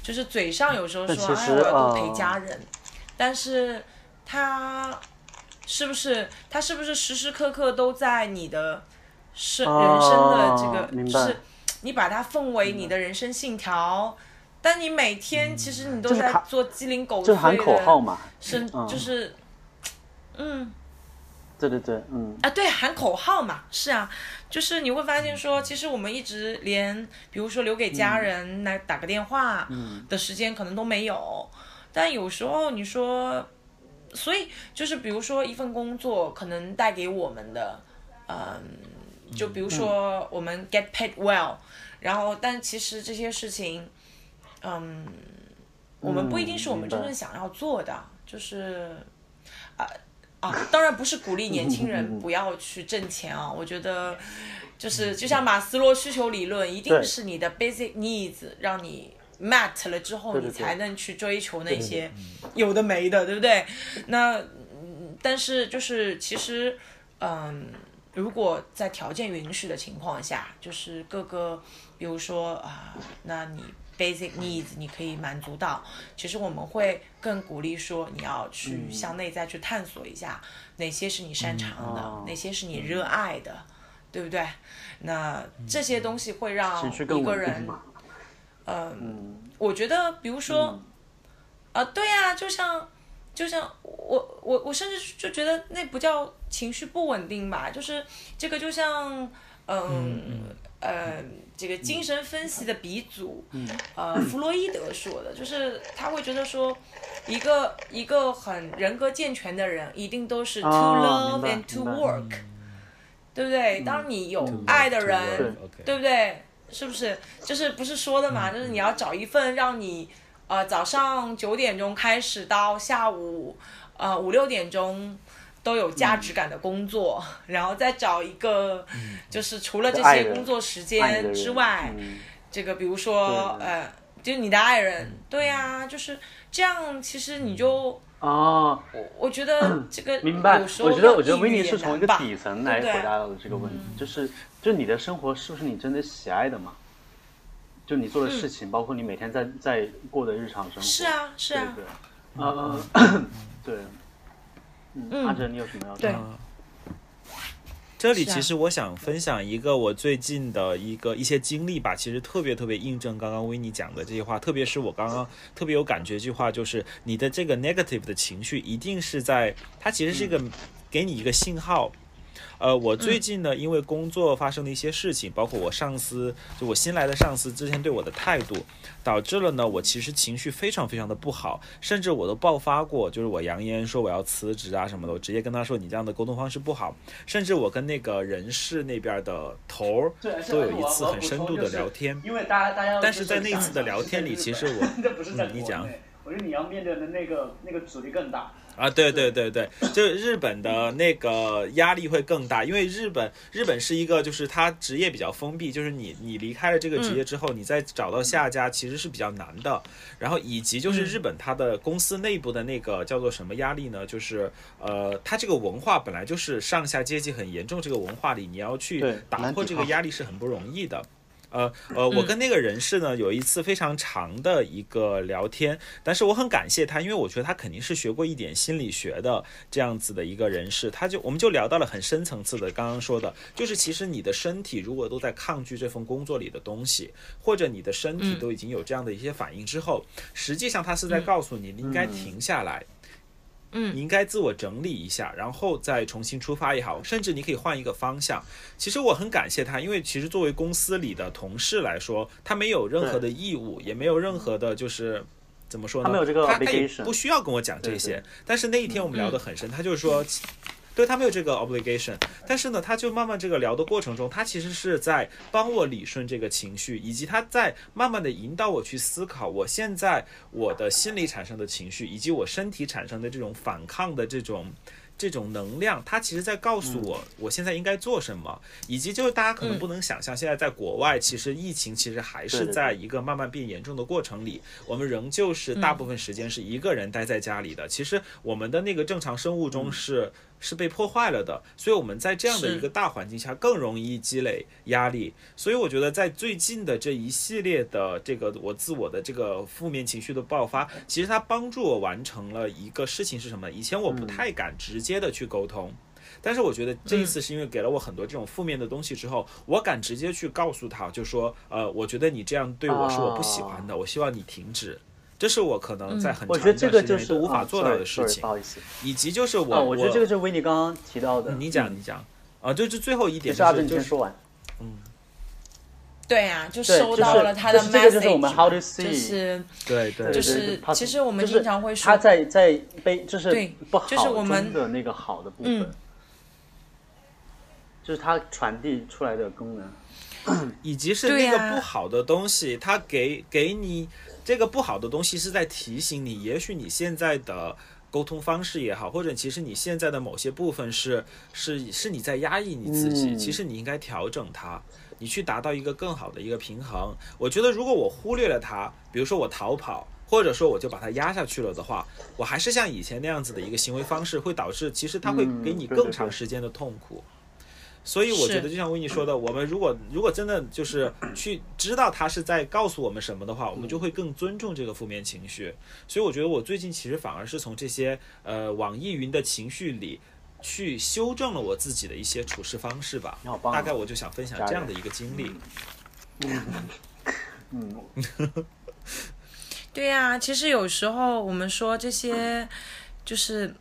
就是嘴上有时候说哎我要多陪呃家人，但是他是不是他是不是时时刻刻都在你的生哦人生的这个，是你把它奉为你的人生信条，但你每天其实你都在做鸡零狗碎就是喊口号的，嘛，是嗯。就是，嗯。对对对，嗯，啊，对，喊口号嘛，是啊，就是你会发现说，其实我们一直连，比如说留给家人来打个电话的时间可能都没有，但有时候你说，所以就是比如说一份工作可能带给我们的，嗯，就比如说我们 get paid well，然后但其实这些事情，嗯，我们不一定是我们真正想要做的，就是，啊。啊，当然不是鼓励年轻人不要去挣钱啊，我觉得就是就像马斯洛需求理论，一定是你的 basic needs 让你 met 了之后，你才能去追求那些有的没的，对不对？那嗯但是就是其实，嗯，如果在条件允许的情况下，就是各个，比如说啊，那你 basic needs 你可以满足到，其实我们会更鼓励说你要去向内在去探索一下，哪些是你擅长的，哦。哪些是你热爱的，对不对？那这些东西会让一个人，嗯，我觉得，比如说，啊，对呀、就像，就像我我我甚至就觉得那不叫情绪不稳定吧，就是这个就像，嗯呃，这个精神分析的鼻祖，呃，弗洛伊德说的，就是他会觉得说，一个一个很人格健全的人，一定都是 to 哦 love and to work，对不对？当你有爱的人对不对？是不是？就是不是说的嘛？就是你要找一份让你呃早上九点钟开始到下午呃五六点钟都有价值感的工作，然后再找一个就是除了这些工作时间之外，嗯。这个比如说呃，就是你的爱人，对呀、就是这样。其实你就哦，我我觉得这个明白。我觉得，要我觉得维尼是从一个底层来回答到的这个问题，就是，就你的生活是不是你真的喜爱的嘛？就你做的事情，包括你每天在在过的日常生活。是啊是啊。对对。呃，对。嗯，嗯阿哲，你有什么要说？对啊这里其实我想分享一个我最近的一个一些经历吧，其实特别特别印证刚刚维尼讲的这些话，特别是我刚刚特别有感觉一句话，就是你的这个 negative 的情绪一定是在，它其实是一个给你一个信号。呃，我最近呢，因为工作发生的一些事情，包括我上司，就我新来的上司之前对我的态度，导致了呢，我其实情绪非常非常的不好，甚至我都爆发过，就是我扬言说我要辞职啊什么的，我直接跟他说你这样的沟通方式不好，甚至我跟那个人事那边的头儿，都有一次很深度的聊天。因为大家大家，但是在那次的聊天里，其实我 嗯你讲国内，我觉得你要面对的那个那个阻力更大。啊，对对对对，就是日本的那个压力会更大，因为日本日本是一个就是它职业比较封闭，就是你你离开了这个职业之后，你再找到下家其实是比较难的。然后以及就是日本它的公司内部的那个叫做什么压力呢？就是呃，它这个文化本来就是上下阶级很严重，这个文化里你要去打破这个压力是很不容易的。呃呃，我跟那个人事呢有一次非常长的一个聊天，但是我很感谢他，因为我觉得他肯定是学过一点心理学的这样子的一个人士，他就我们就聊到了很深层次的，刚刚说的，就是其实你的身体如果都在抗拒这份工作里的东西，或者你的身体都已经有这样的一些反应之后，实际上他是在告诉你，你应该停下来。嗯你应该自我整理一下，然后再重新出发也好，甚至你可以换一个方向。其实我很感谢他，因为其实作为公司里的同事来说，他没有任何的义务，也没有任何的就是怎么说呢？他没有这个他他也不需要跟我讲这些对。但是那一天我们聊得很深，他就是说。对他没有这个 obligation，但是呢，他就慢慢这个聊的过程中，他其实是在帮我理顺这个情绪，以及他在慢慢的引导我去思考我现在我的心理产生的情绪，以及我身体产生的这种反抗的这种这种能量，它其实在告诉我我现在应该做什么，以及就是大家可能不能想象，现在在国外其实疫情其实还是在一个慢慢变严重的过程里，我们仍旧是大部分时间是一个人待在家里的。其实我们的那个正常生物钟是。是被破坏了的，所以我们在这样的一个大环境下更容易积累压力。所以我觉得在最近的这一系列的这个我自我的这个负面情绪的爆发，其实它帮助我完成了一个事情是什么？以前我不太敢直接的去沟通。但是我觉得这一次是因为给了我很多这种负面的东西之后，我敢直接去告诉他，就说，呃，我觉得你这样对我是我不喜欢的，我希望你停止。这是我可能在很长一我觉得这段时间就是无法做到的事情不，好意思以及就是我，啊，我觉得这个是维尼刚刚提到的。嗯你讲，你讲，啊，就是最后一点是就是你先说完。对呀、就对收到了他的就是就是这个就是我们 message how to 嘛 see 就是对对对对就是他其实我们就是经常会说他在在被就是对不好就是我们中的那个好的部分嗯，就是它传递出来的功能。以及是那个不好的东西，它给给你这个不好的东西是在提醒你，也许你现在的沟通方式也好，或者其实你现在的某些部分是是是你在压抑你自己，嗯其实你应该调整它，你去达到一个更好的一个平衡。我觉得如果我忽略了它，比如说我逃跑。或者说我就把它压下去了的话，我还是像以前那样子的一个行为方式，会导致其实它会嗯给你更长时间的痛苦。所以我觉得，就像维尼说的，我们如果如果真的就是去知道他是在告诉我们什么的话，我们就会更尊重这个负面情绪。所以我觉得我最近其实反而是从这些呃网易云的情绪里去修正了我自己的一些处事方式吧。大概我就想分享这样的一个经历。嗯，对呀、其实有时候我们说这些，就是嗯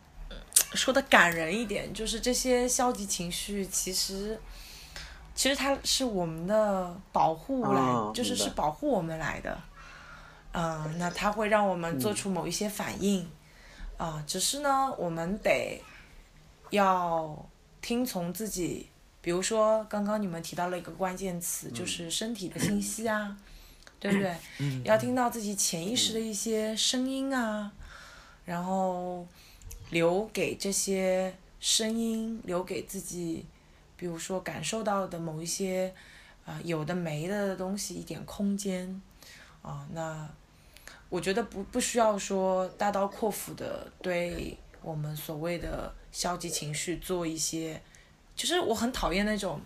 说的感人一点，就是这些消极情绪，其实其实它是我们的保护来，哦就是是保护我们来的。嗯，那它会让我们做出某一些反应，啊、只是呢，我们得要听从自己。比如说，刚刚你们提到了一个关键词，就是身体的信息啊，对不对？要听到自己潜意识的一些声音啊，然后留给这些声音，留给自己，比如说感受到的某一些啊、有的没的东西一点空间啊、那我觉得不不需要说大刀阔斧的对我们所谓的消极情绪做一些，就是我很讨厌那种。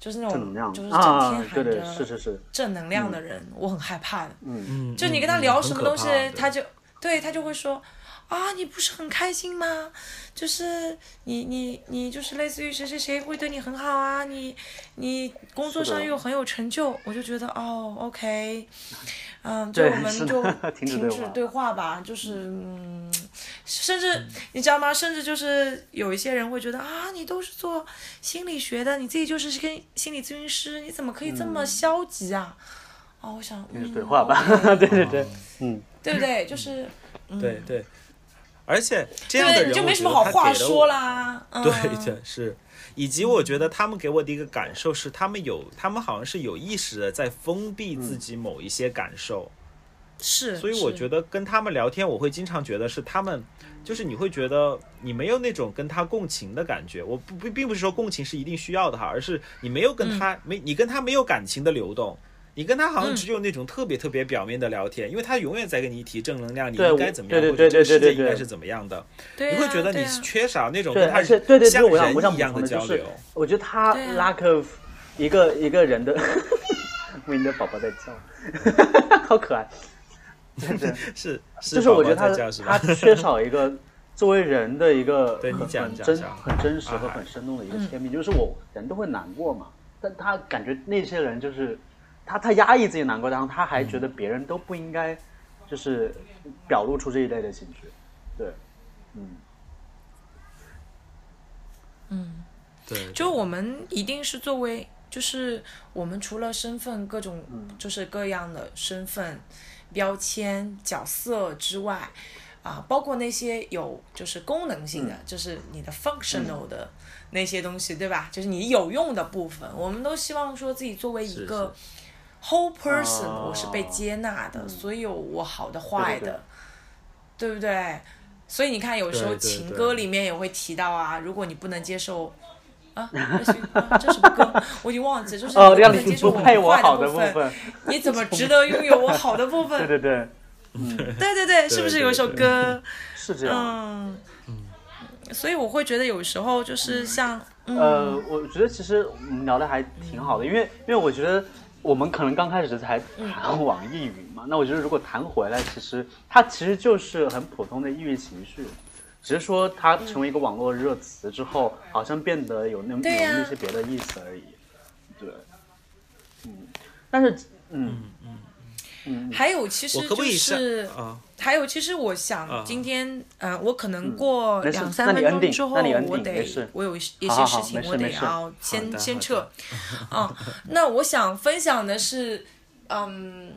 就是那种，就是整啊天，喊着正能量的人，我很害怕的。嗯，嗯，就你跟嗯他聊嗯什么东西，他就对他就会说啊，你不是很开心吗？就是你你你就是类似于谁谁谁会对你很好啊，你你工作上又很有成就，我就觉得哦，OK，嗯，就对我们就 停止对话吧，就是嗯，甚至你知道吗？甚至就是有一些人会觉得啊，你都是做心理学的，你自己就是跟心理咨询师，你怎么可以这么消极啊？哦，我想停止嗯对话吧。对对对，嗯，对不对？就是，嗯、对对，而且这？样的人，就没什么我觉得他好话给了我说啦。嗯、对的，是，以及我觉得他们给我的一个感受是，他们有，他们好像是有意识的在封闭自己某一些感受，是，所以我觉得得跟他们聊天，我会经常觉得是他们，就是你会觉得你没有那种跟他共情的感觉。我不并并不是说共情是一定需要的哈，而是你没有跟他、嗯没你跟他没有感情的流动。你跟他好像只有那种特别特别表面的聊天，因为他永远在跟你提正能量，你应该怎么样，或者这个世界应该是怎么样的，你会觉得你缺少那种，跟他对对像对，一样的就是交流。，我觉得他 lack of 一个一个人的，为你的宝宝在叫，好可爱，对对。是，就是我觉得他他缺少一个作为人的一个对你很很真很真实和啊很生动的一个嗯。贴密，就是我人都会难过嘛，但他感觉那些人就是他他压抑自己难过，然后他还觉得别人都不应该就是表露出这一类的情绪，对，嗯，嗯，对，就我们一定是作为，就是我们除了身份各种，嗯。就是各样的身份，标签、角色之外，啊，包括那些有就是功能性的，就是你的 functional 的那些东西，对吧？就是你有用的部分，我们都希望说自己作为一个 whole person，哦我是被接纳的，所以有我好的、对坏对的，对不对？所以你看，有时候情歌里面也会提到啊，如果你不能接受。这什么歌？我已经忘记了，就是不让你能接受不配我坏好的部分，你怎么值得拥有我好的部分？对 对对，对对 对，是不是有一首歌？是这样。嗯，所以我会觉得有时候就是像，嗯，呃，我觉得其实我们聊的还挺好的，因为因为我觉得我们可能刚开始才谈网易云嘛，那我觉得如果谈回来，其实它其实就是很普通的抑郁情绪，只是说它成为一个网络热词之后，好像变得有那有那些别的意思而已。对，嗯，但是嗯还有其实就是啊？还有，其实我啊。想今天，嗯，我可能过两三分钟之后，我得我有一一些事情，我得要先先撤。嗯，那我想分享的是，嗯，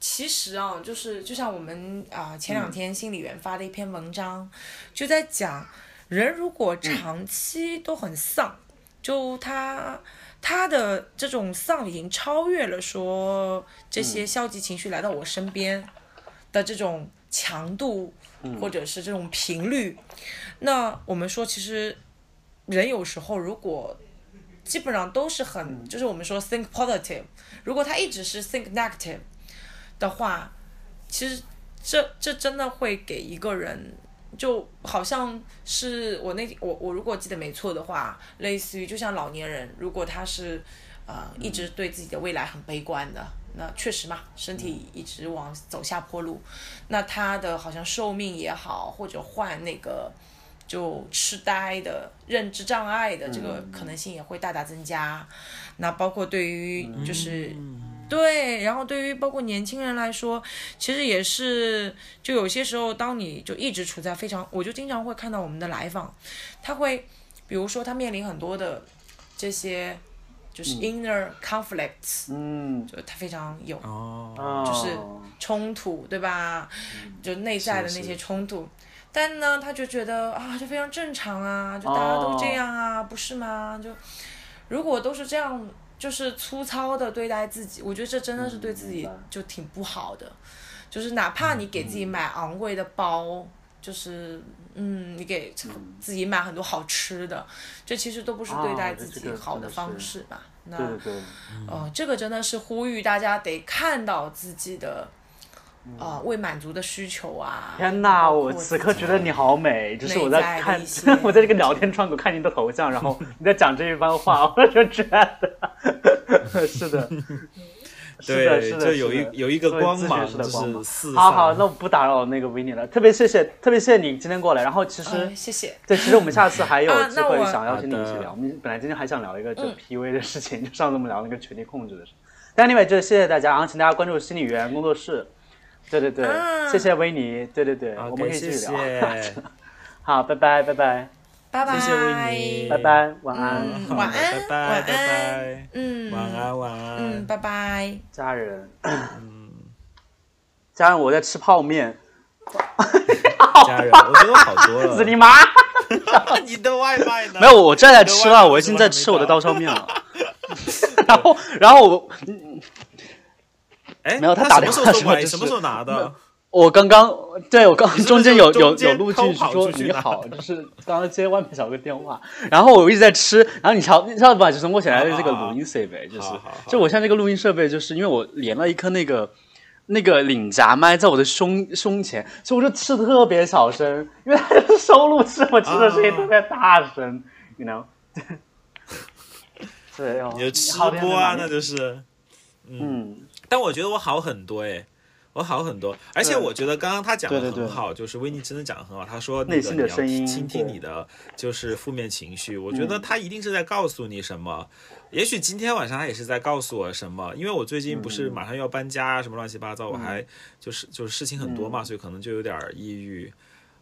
其实啊，就是就像我们啊、前两天心理员发的一篇文章，就在讲人如果长期都很丧，就他。他的这种丧已经超越了说这些消极情绪来到我身边的这种强度，或者是这种频率。那我们说，其实人有时候如果基本上都是很，就是我们说 think positive，如果他一直是 think negative 的话，其实这这真的会给一个人。就好像是我那我我如果记得没错的话，类似于就像老年人，如果他是呃一直对自己的未来很悲观的，那确实嘛，身体一直往走下坡路，那他的好像寿命也好，或者患那个就痴呆的认知障碍的这个可能性也会大大增加。那包括对于就是。对，然后对于包括年轻人来说，其实也是，就有些时候，当你就一直处在非常，我就经常会看到我们的来访，他会，比如说他面临很多的这些，就是 inner conflicts，、嗯，就他非常有就是冲突，对吧？就内在的那些冲突，但呢，他就觉得啊，这非常正常啊，就大家都这样啊，不是吗？就如果都是这样。就是粗糙的对待自己，我觉得这真的是对自己就挺不好的。就是哪怕你给自己买昂贵的包，就是嗯，你给自己买很多好吃的，这其实都不是对待自己好的方式吧？那对对对，呃，这个真的是呼吁大家得看到自己的呃未满足的需求啊。天哪，我此刻觉得你好美，就是我在在看 我在这个聊天窗口看你的头像，然后 你在讲这一番话，我就觉得 是的。是的，对，是的，就有是的一有一个光芒，的光芒是四好好，那我不打扰那个维尼了，特别谢谢，特别谢谢你今天过来。然后其实呃，谢谢。对，其实我们下次还有机会想邀请你一起聊。我们本来今天还想聊一个就嗯 PUA 的事情，就上次我们聊那个权力控制的事。但 anyway，就是谢谢大家，然后请大家关注心理员工作室。对对对，啊谢谢维尼。对对对，我们可以继续聊。谢，好，拜拜拜拜拜拜。谢谢维尼拜拜，晚安，嗯晚安拜拜晚拜安拜，嗯，晚安晚安，嗯，拜拜。家人。家人，我在吃泡面。家人，我觉得好多了。死你妈！你的外卖呢？没有，我正在吃了，我已经在吃我的刀削面了。然后，然后我哎，没有他他打电话什么时候送来？说就是什么时候拿的？我刚刚对我刚中间有有有录进去说你好，就是刚刚接外面小哥电话，然后我一直在吃，然后你瞧，你知道吧？就是我起来的这个录音设备，就是就我现在这个录音设备，就是因为我连了一颗那个那个领夹麦在我的胸胸前，所以我就吃的特别小声，因为它就是收录吃我吃的声音特别大声，you know。对 哦，你就吃好播啊，那就是。嗯，但我觉得我好很多哎，我好很多，而且我觉得刚刚他讲的对对对很好，就是维尼真的讲的很好。他说那内心的个你要声音倾听你的就是负面情绪，我觉得嗯他一定是在告诉你什么。也许今天晚上他也是在告诉我什么，因为我最近不是嗯马上要搬家啊，什么乱七八糟，我还就是就是事情很多嘛，嗯所以可能就有点抑郁。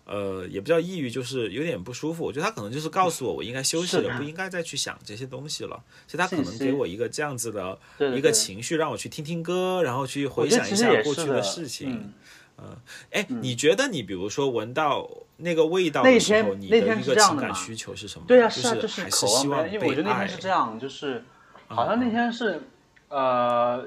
呃，也不叫抑郁，就是有点不舒服。我觉得他可能就是告诉我，我应该休息了，不应该再去想这些东西了。所以他可能给我一个这样子的一个情绪，让我去听听歌，然后去回想一下过去的事情。嗯哎、你觉得你比如说闻到那个味道的时候，你那天是的一个情感需求是什么？对啊，就是啊，就是还渴望是希望因为我觉得那天是。这样，就是好像那天是呃，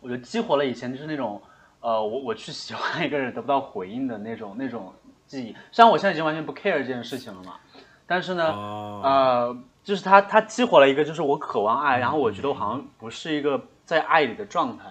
我觉得激活了以前就是那种呃，我我去喜欢一个人得不到回应的那种那种记忆。虽然我现在已经完全不 care 这件事情了嘛，但是呢，哦，呃，就是他他激活了一个，就是我渴望爱，然后我觉得我好像不是一个在爱里的状态，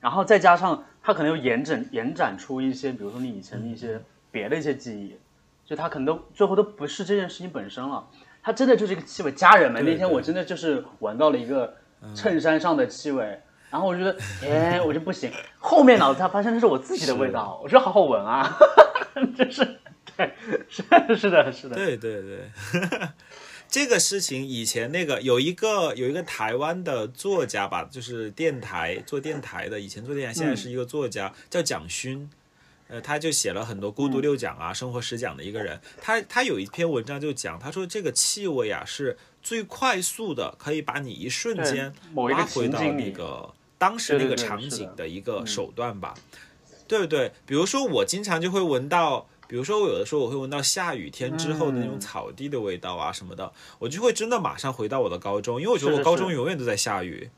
然后再加上他可能又延展延展出一些，比如说你以前的一些别的一些记忆，就他可能都最后都不是这件事情本身了，他真的就是一个气味。家人们那天我真的就是闻到了一个衬衫上的气味。然后我觉得，哎，我就不行。后面脑子才发现那是我自己的味道，我觉得好好闻啊，就是，对，是是的，是的，对对对，这个事情以前那个有一个有一个台湾的作家吧，就是电台做电台的，以前做电台，现在是一个作家，叫蒋勋。呃，他就写了很多孤独六讲啊、生活十讲的一个人，他他有一篇文章就讲，他说这个气味啊是最快速的，可以把你一瞬间拉回到那个当时那个场景的一个手段吧。对不对？比如说我经常就会闻到，比如说我有的时候我会闻到下雨天之后的那种嗯草地的味道啊什么的，我就会真的马上回到我的高中，因为我觉得我高中永远都在下雨。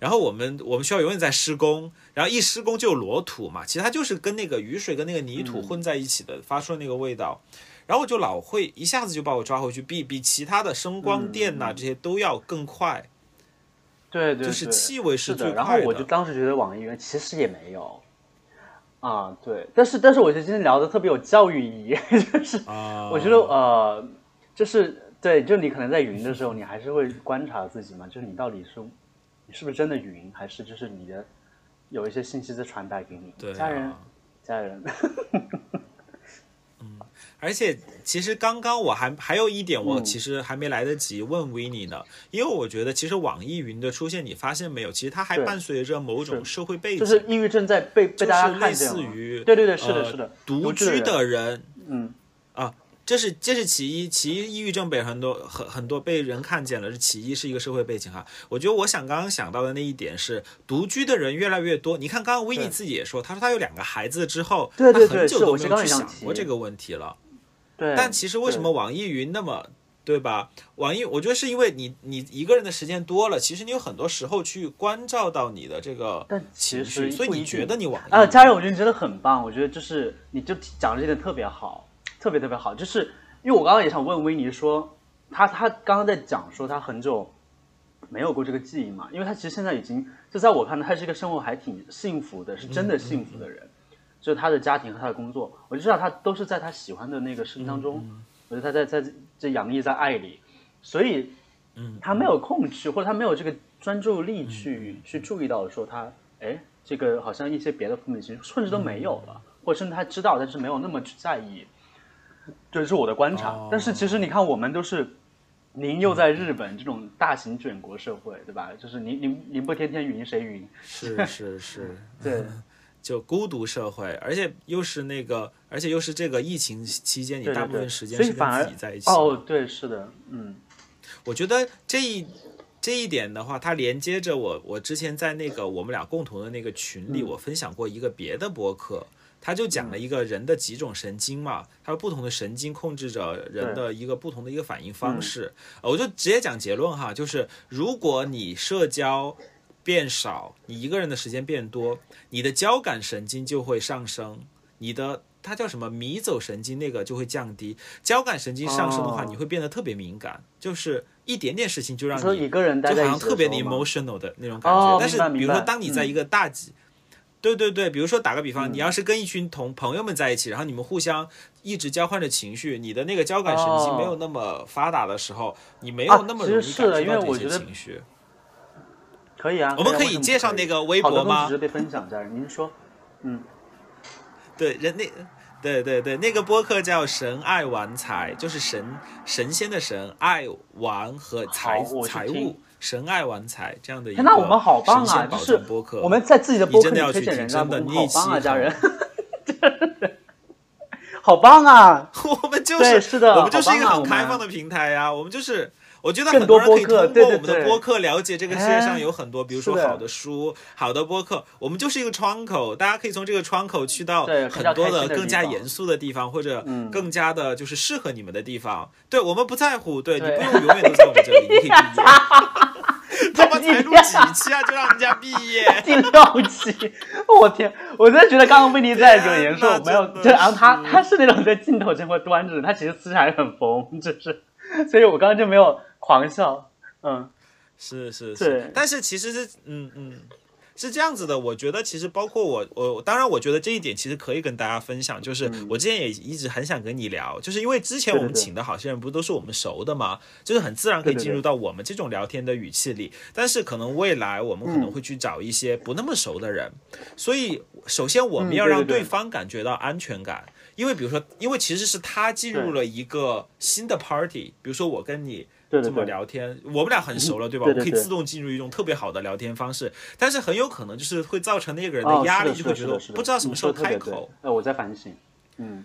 然后我们我们学校永远在施工，然后一施工就有裸土嘛，其实它就是跟那个雨水跟那个泥嗯土混在一起的，发出的那个味道。然后我就老会一下子就把我抓回去，比比其他的声光电嗯呐、这些都要更快。对对，就是对气味是是的。然后我就当时觉得网易云其实也没有，啊，对，但是但是我觉得今天聊的特别有教育意义，就是啊，我觉得呃，就是对，就你可能在云的时候，你还是会观察自己嘛，就是你到底是你是不是真的云，还是就是你的有一些信息在传达给你，对啊家人家人，而且其实刚刚我还还有一点，我嗯。其实还没来得及问 n n 呢，因为我觉得其实网易云的出现，你发现没有，其实它还伴随着某种社会背景，就是抑郁症在被被就大家看见了，似于。对对对，是的呃是的，独居居的人，嗯。啊，这是这是其一，其一抑郁症被很多很很多被人看见了，是其一是一个社会背景哈。我觉得我想刚刚想到的那一点是，独居的人越来越多。你看刚刚维尼对。自己也说，他说他有两个孩子之后，对对对他很久都没有去想过这个问题了。对。但其实为什么网易云那么对吧？网易我觉得是因为你你一个人的时间多了，其实你有很多时候去关照到你的这个但其情绪，所以你觉得你网易啊，云家人，我觉得你真的很棒。我觉得就是你就讲的这点特别好，特别特别好。就是因为我刚刚也想问维尼说，他他刚刚在讲说他很久没有过这个记忆嘛，因为他其实现在已经就在我看来，他是一个生活还挺幸福的，是真的幸福的人。就是他的家庭和他的工作，我就知道他都是在他喜欢的那个事情当中。我觉得他在在这洋溢在爱里，所以嗯他没有空去，或者他没有这个专注力去、去注意到说他，哎，这个好像一些别的负面情绪甚至都没有了，或者甚至他知道，但是没有那么去在意，这是我的观察。哦但是其实你看，我们都是。您又在日本这种大型卷国社会，对吧？就是您您您不天天云谁云？是是是，对，就孤独社会，而且又是那个，而且又是这个疫情期间，你大部分时间是跟自己在一起嘛。哦，对，是的，嗯，我觉得这一这一点的话，它连接着我，我之前在那个我们俩共同的那个群里，嗯我分享过一个别的播客，他就讲了一个人的几种神经嘛，他说不同的神经控制着人的一个不同的一个反应方式。呃我就直接讲结论哈，就是如果你社交变少，你一个人的时间变多，你的交感神经就会上升，你的它叫什么迷走神经那个就会降低。交感神经上升的话，哦你会变得特别敏感，就是一点点事情就让你说一个人待就好像特别的 emotional 的那种感觉。哦但是比如说，当你在一个大集，对对对，比如说打个比嗯方，你要是跟一群同朋友们在一起，然后你们互相一直交换着情绪，你的那个交感神经哦没有那么发达的时候，你没啊有那么容易感受到这些情绪。可以啊，我们可以介绍那个微博吗的东西值得被分享，家人，您说，嗯，对，人那。对对对，那个播客叫“神爱玩财”，就是神神仙的神，爱玩和财财务，神爱玩财这样的一个天呐，我们好棒啊！保就是播客。我们在自己的播客里你真的要去听推荐人家，好棒啊，家人，好 棒啊！我们就是是的我们就是一个很开放的平台呀、我们就是。我觉得很多人可以多播客通过我们的播客了解这个世界上哎有很多，比如说好的书、好的播客，我们就是一个窗口，大家可以从这个窗口去到对很多的更加严肃的地方，或者嗯更加的就是适合你们的地方。对我们不在乎，对你不用永远都在我们这里，你可以毕业。他们才录几期啊，就让人家毕业。第六期，我天！我真的觉得刚刚威尼在有言说天哪我没有，就 然后他他是那种在镜头前会端着，他其实私下也很疯，就是，所以我刚刚就没有狂笑，嗯，是是是，但是其实是嗯嗯。是这样子的，我觉得其实包括我，我当然我觉得这一点其实可以跟大家分享，就是我之前也一直很想跟你聊，就是因为之前我们请的好些人不都是我们熟的嘛，就是很自然可以进入到我们这种聊天的语气里，但是可能未来我们可嗯。能会去找一些不那么熟的人，所以首先我们嗯要让对。方感觉到安全感，因为比如说，因为其实是他进入了一个新的 party，比如说我跟你这么对对对，聊天，我们俩很熟了，对吧？我可以自动进入一种特别好的聊天方式，但是很有可能就是会造成那个人哦的压力，就会觉得不知道什么时候开口。呃，我在反省，嗯，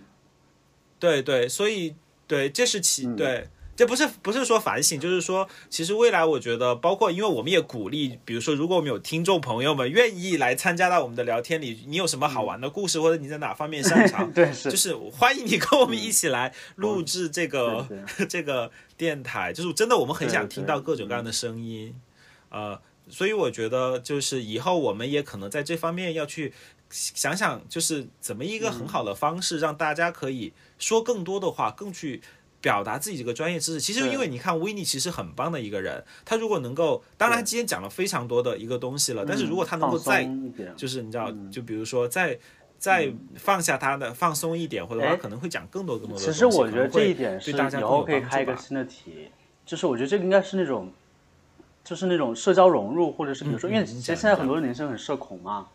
对对，所以对，这是其嗯对。这不是不是说反省，就是说，其实未来我觉得，包括因为我们也鼓励，比如说，如果我们有听众朋友们愿意来参加到我们的聊天里，你有什么好玩的故事，或者你在哪方面擅长，对是，就是 欢迎你跟我们一起来录制这个、这个电台，就是真的我们很想听到各种各样的声音，呃，所以我觉得就是以后我们也可能在这方面要去想想，就是怎么一个很好的方式让大家可以说更多的话，更去。表达自己这个专业知识，其实因为你看维尼其实很棒的一个人，他如果能够，当然他今天讲了非常多的一个东西了，但是如果他能够再就是你知道，嗯。就比如说再再放下他的放松一点，或者他哎。可能会讲更多更多的其。实我觉得这一点是对大家以后可以开一个新的题，就是我觉得这个应该是那种，就是那种社交融入，或者是比如说，因为其实现在很多年轻人很社恐嘛，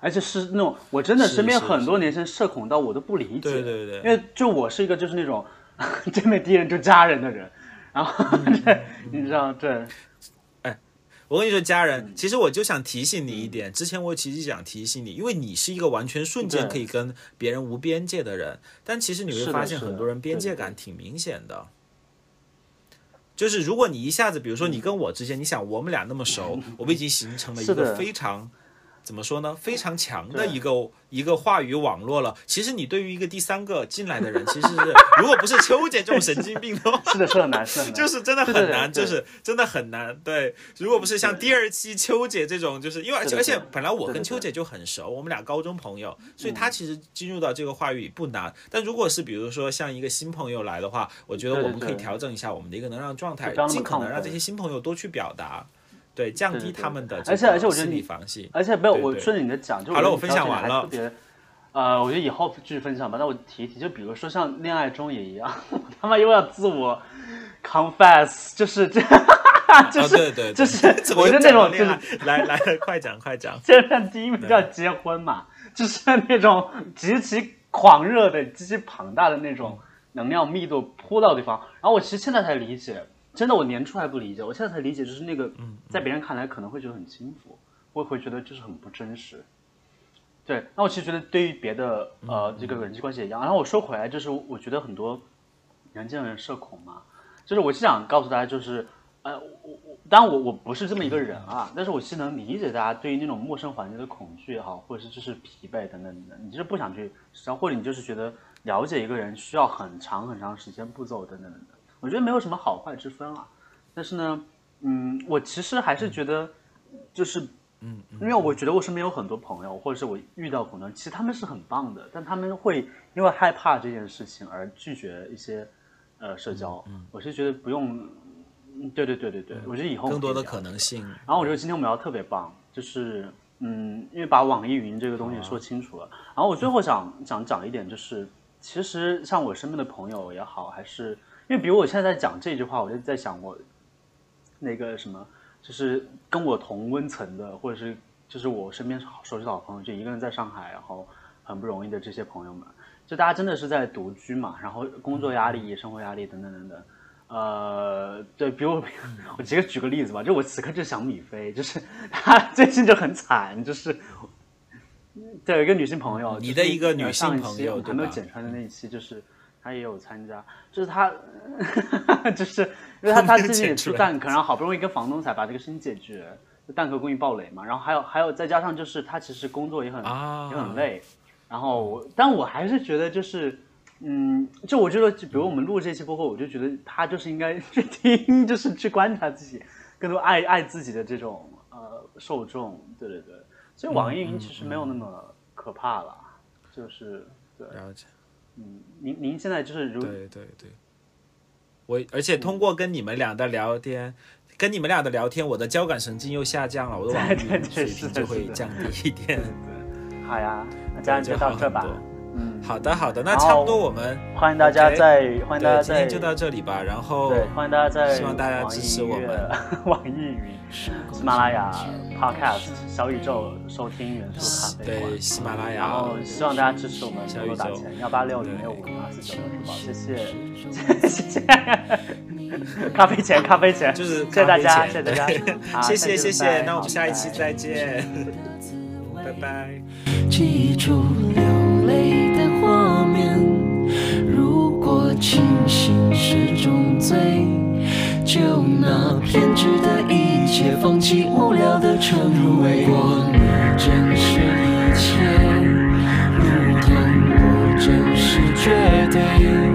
而且是那种我真的是身边很多年轻人社恐到我都不理解，对对对。因为就我是一个就是那种 真的敌人就家人的人，然后嗯，你知道对，我跟你说，家人，嗯其实我就想提醒你一点，之前我其实想提醒你，因为你是一个完全瞬间可以跟别人无边界的人，但其实你会发现很多人边界感挺明显的。就是如果你一下子，比如说你跟我之间，你想我们俩那么熟，我们已经形成了一个非常怎么说呢，非常强的一个一个话语网络了。其实你对于一个第三个进来的人，其实是 如果不是秋姐这种神经病的话，是的，是很难，是的，就是真的很难，就是真的很难。对，如果不是像第二期秋姐这种，就是因为而且本来我跟秋姐就很熟，我们俩高中朋友，所以她其实进入到这个话语不难。但如果是比如说像一个新朋友来的话，我觉得我们可以调整一下我们的一个能量状态尽可能让这些新朋友多去表达，对，降低他们的而且而且我觉得你。而且没有，我顺着你的讲，就好了我分享完了特别，呃，我觉得以后继续分享吧。那我提一提，就比如说像恋爱中也一样，我 他妈又要自我 confess，就是这，就哦，是、对对，对就是怎么我又就那种就是来来，快讲快讲。现在第一名叫结婚嘛，就是那种极其狂热的、极其庞大的那种能量密度扑到对方。然后我其实现在才理解，真的我年初还不理解，我现在才理解，就是那个在别人看来可能会觉得很轻浮，我也会觉得就是很不真实。对，那我其实觉得对于别的呃这个人际关系也一样。然后我说回来，就是我觉得很多年轻人社恐嘛，就是我是想告诉大家，就是呃我我当然我我不是这么一个人啊，但是我是能理解大家对于那种陌生环境的恐惧也好，或者是就是疲惫等等等等，你就是不想去然后，或者你就是觉得了解一个人需要很长很长时间步骤等等等等，我觉得没有什么好坏之分啊。但是呢，嗯，我其实还是觉得就是。嗯，因为我觉得我身边有很多朋友，或者是我遇到很多人，其实他们是很棒的，但他们会因为害怕这件事情而拒绝一些呃社交。我是觉得不用，嗯对对对对对，我觉得以后更多的可能性。然后我觉得今天我们聊特别棒，就是嗯，因为把网易云这个东西说清楚了。然后我最后想想讲一点，就是其实像我身边的朋友也好，还是因为比如我现在在讲这句话，我就在想我那个什么，就是跟我同温层的，或者是就是我身边熟悉的好朋友，就一个人在上海，然后很不容易的这些朋友们，就大家真的是在独居嘛，然后工作压力、生活压力等等等等。呃，对，比如我 直接举个例子吧，就我此刻就想米菲，就是 她最近就很惨，就是对，有一个女性朋友，你的一个女性朋友还没有剪出来的那？一期，就是她也有参加，就是他，就是因为她她没有之前也剪出蛋壳，然后好不容易跟房东才把这个事情解决，就蛋壳公寓暴雷嘛，然后还有还有再加上就是他其实工作也很、啊也很累，然后我但我还是觉得就是。嗯，就我觉得，就比如我们录这期播客，我就觉得他就是应该去听，就是去观察自己，更多爱爱自己的这种呃受众，对对对。所以网易云其实没有那么可怕了，就是对，了解，嗯，您您现在就是如对对对，我而且通过跟你们俩的聊天。跟你们俩的聊天，我的交感神经又下降了，我的网易对云水对是的平就会降低一点。好呀，那这样就就到这吧。嗯，好的，好的，那差不多我们欢迎大家在欢迎大家在今天就到这里吧。然后对，欢迎大家在希望大家支持我们。网易云、喜马拉雅 Podcast、小宇宙收听元素咖啡馆。对。喜马拉雅然后，希望大家支持我们小宇宙多多打钱，幺八六零六五零二四九六珠宝，谢谢，谢谢，咖啡钱，咖啡钱，就是谢谢大家，谢谢大家。谢谢谢谢，那我们下一期再见，拜拜。记住流泪的画面如果清醒是种罪就拿偏执的一切放弃无聊的称谓如果你真是一切如同我真是绝对。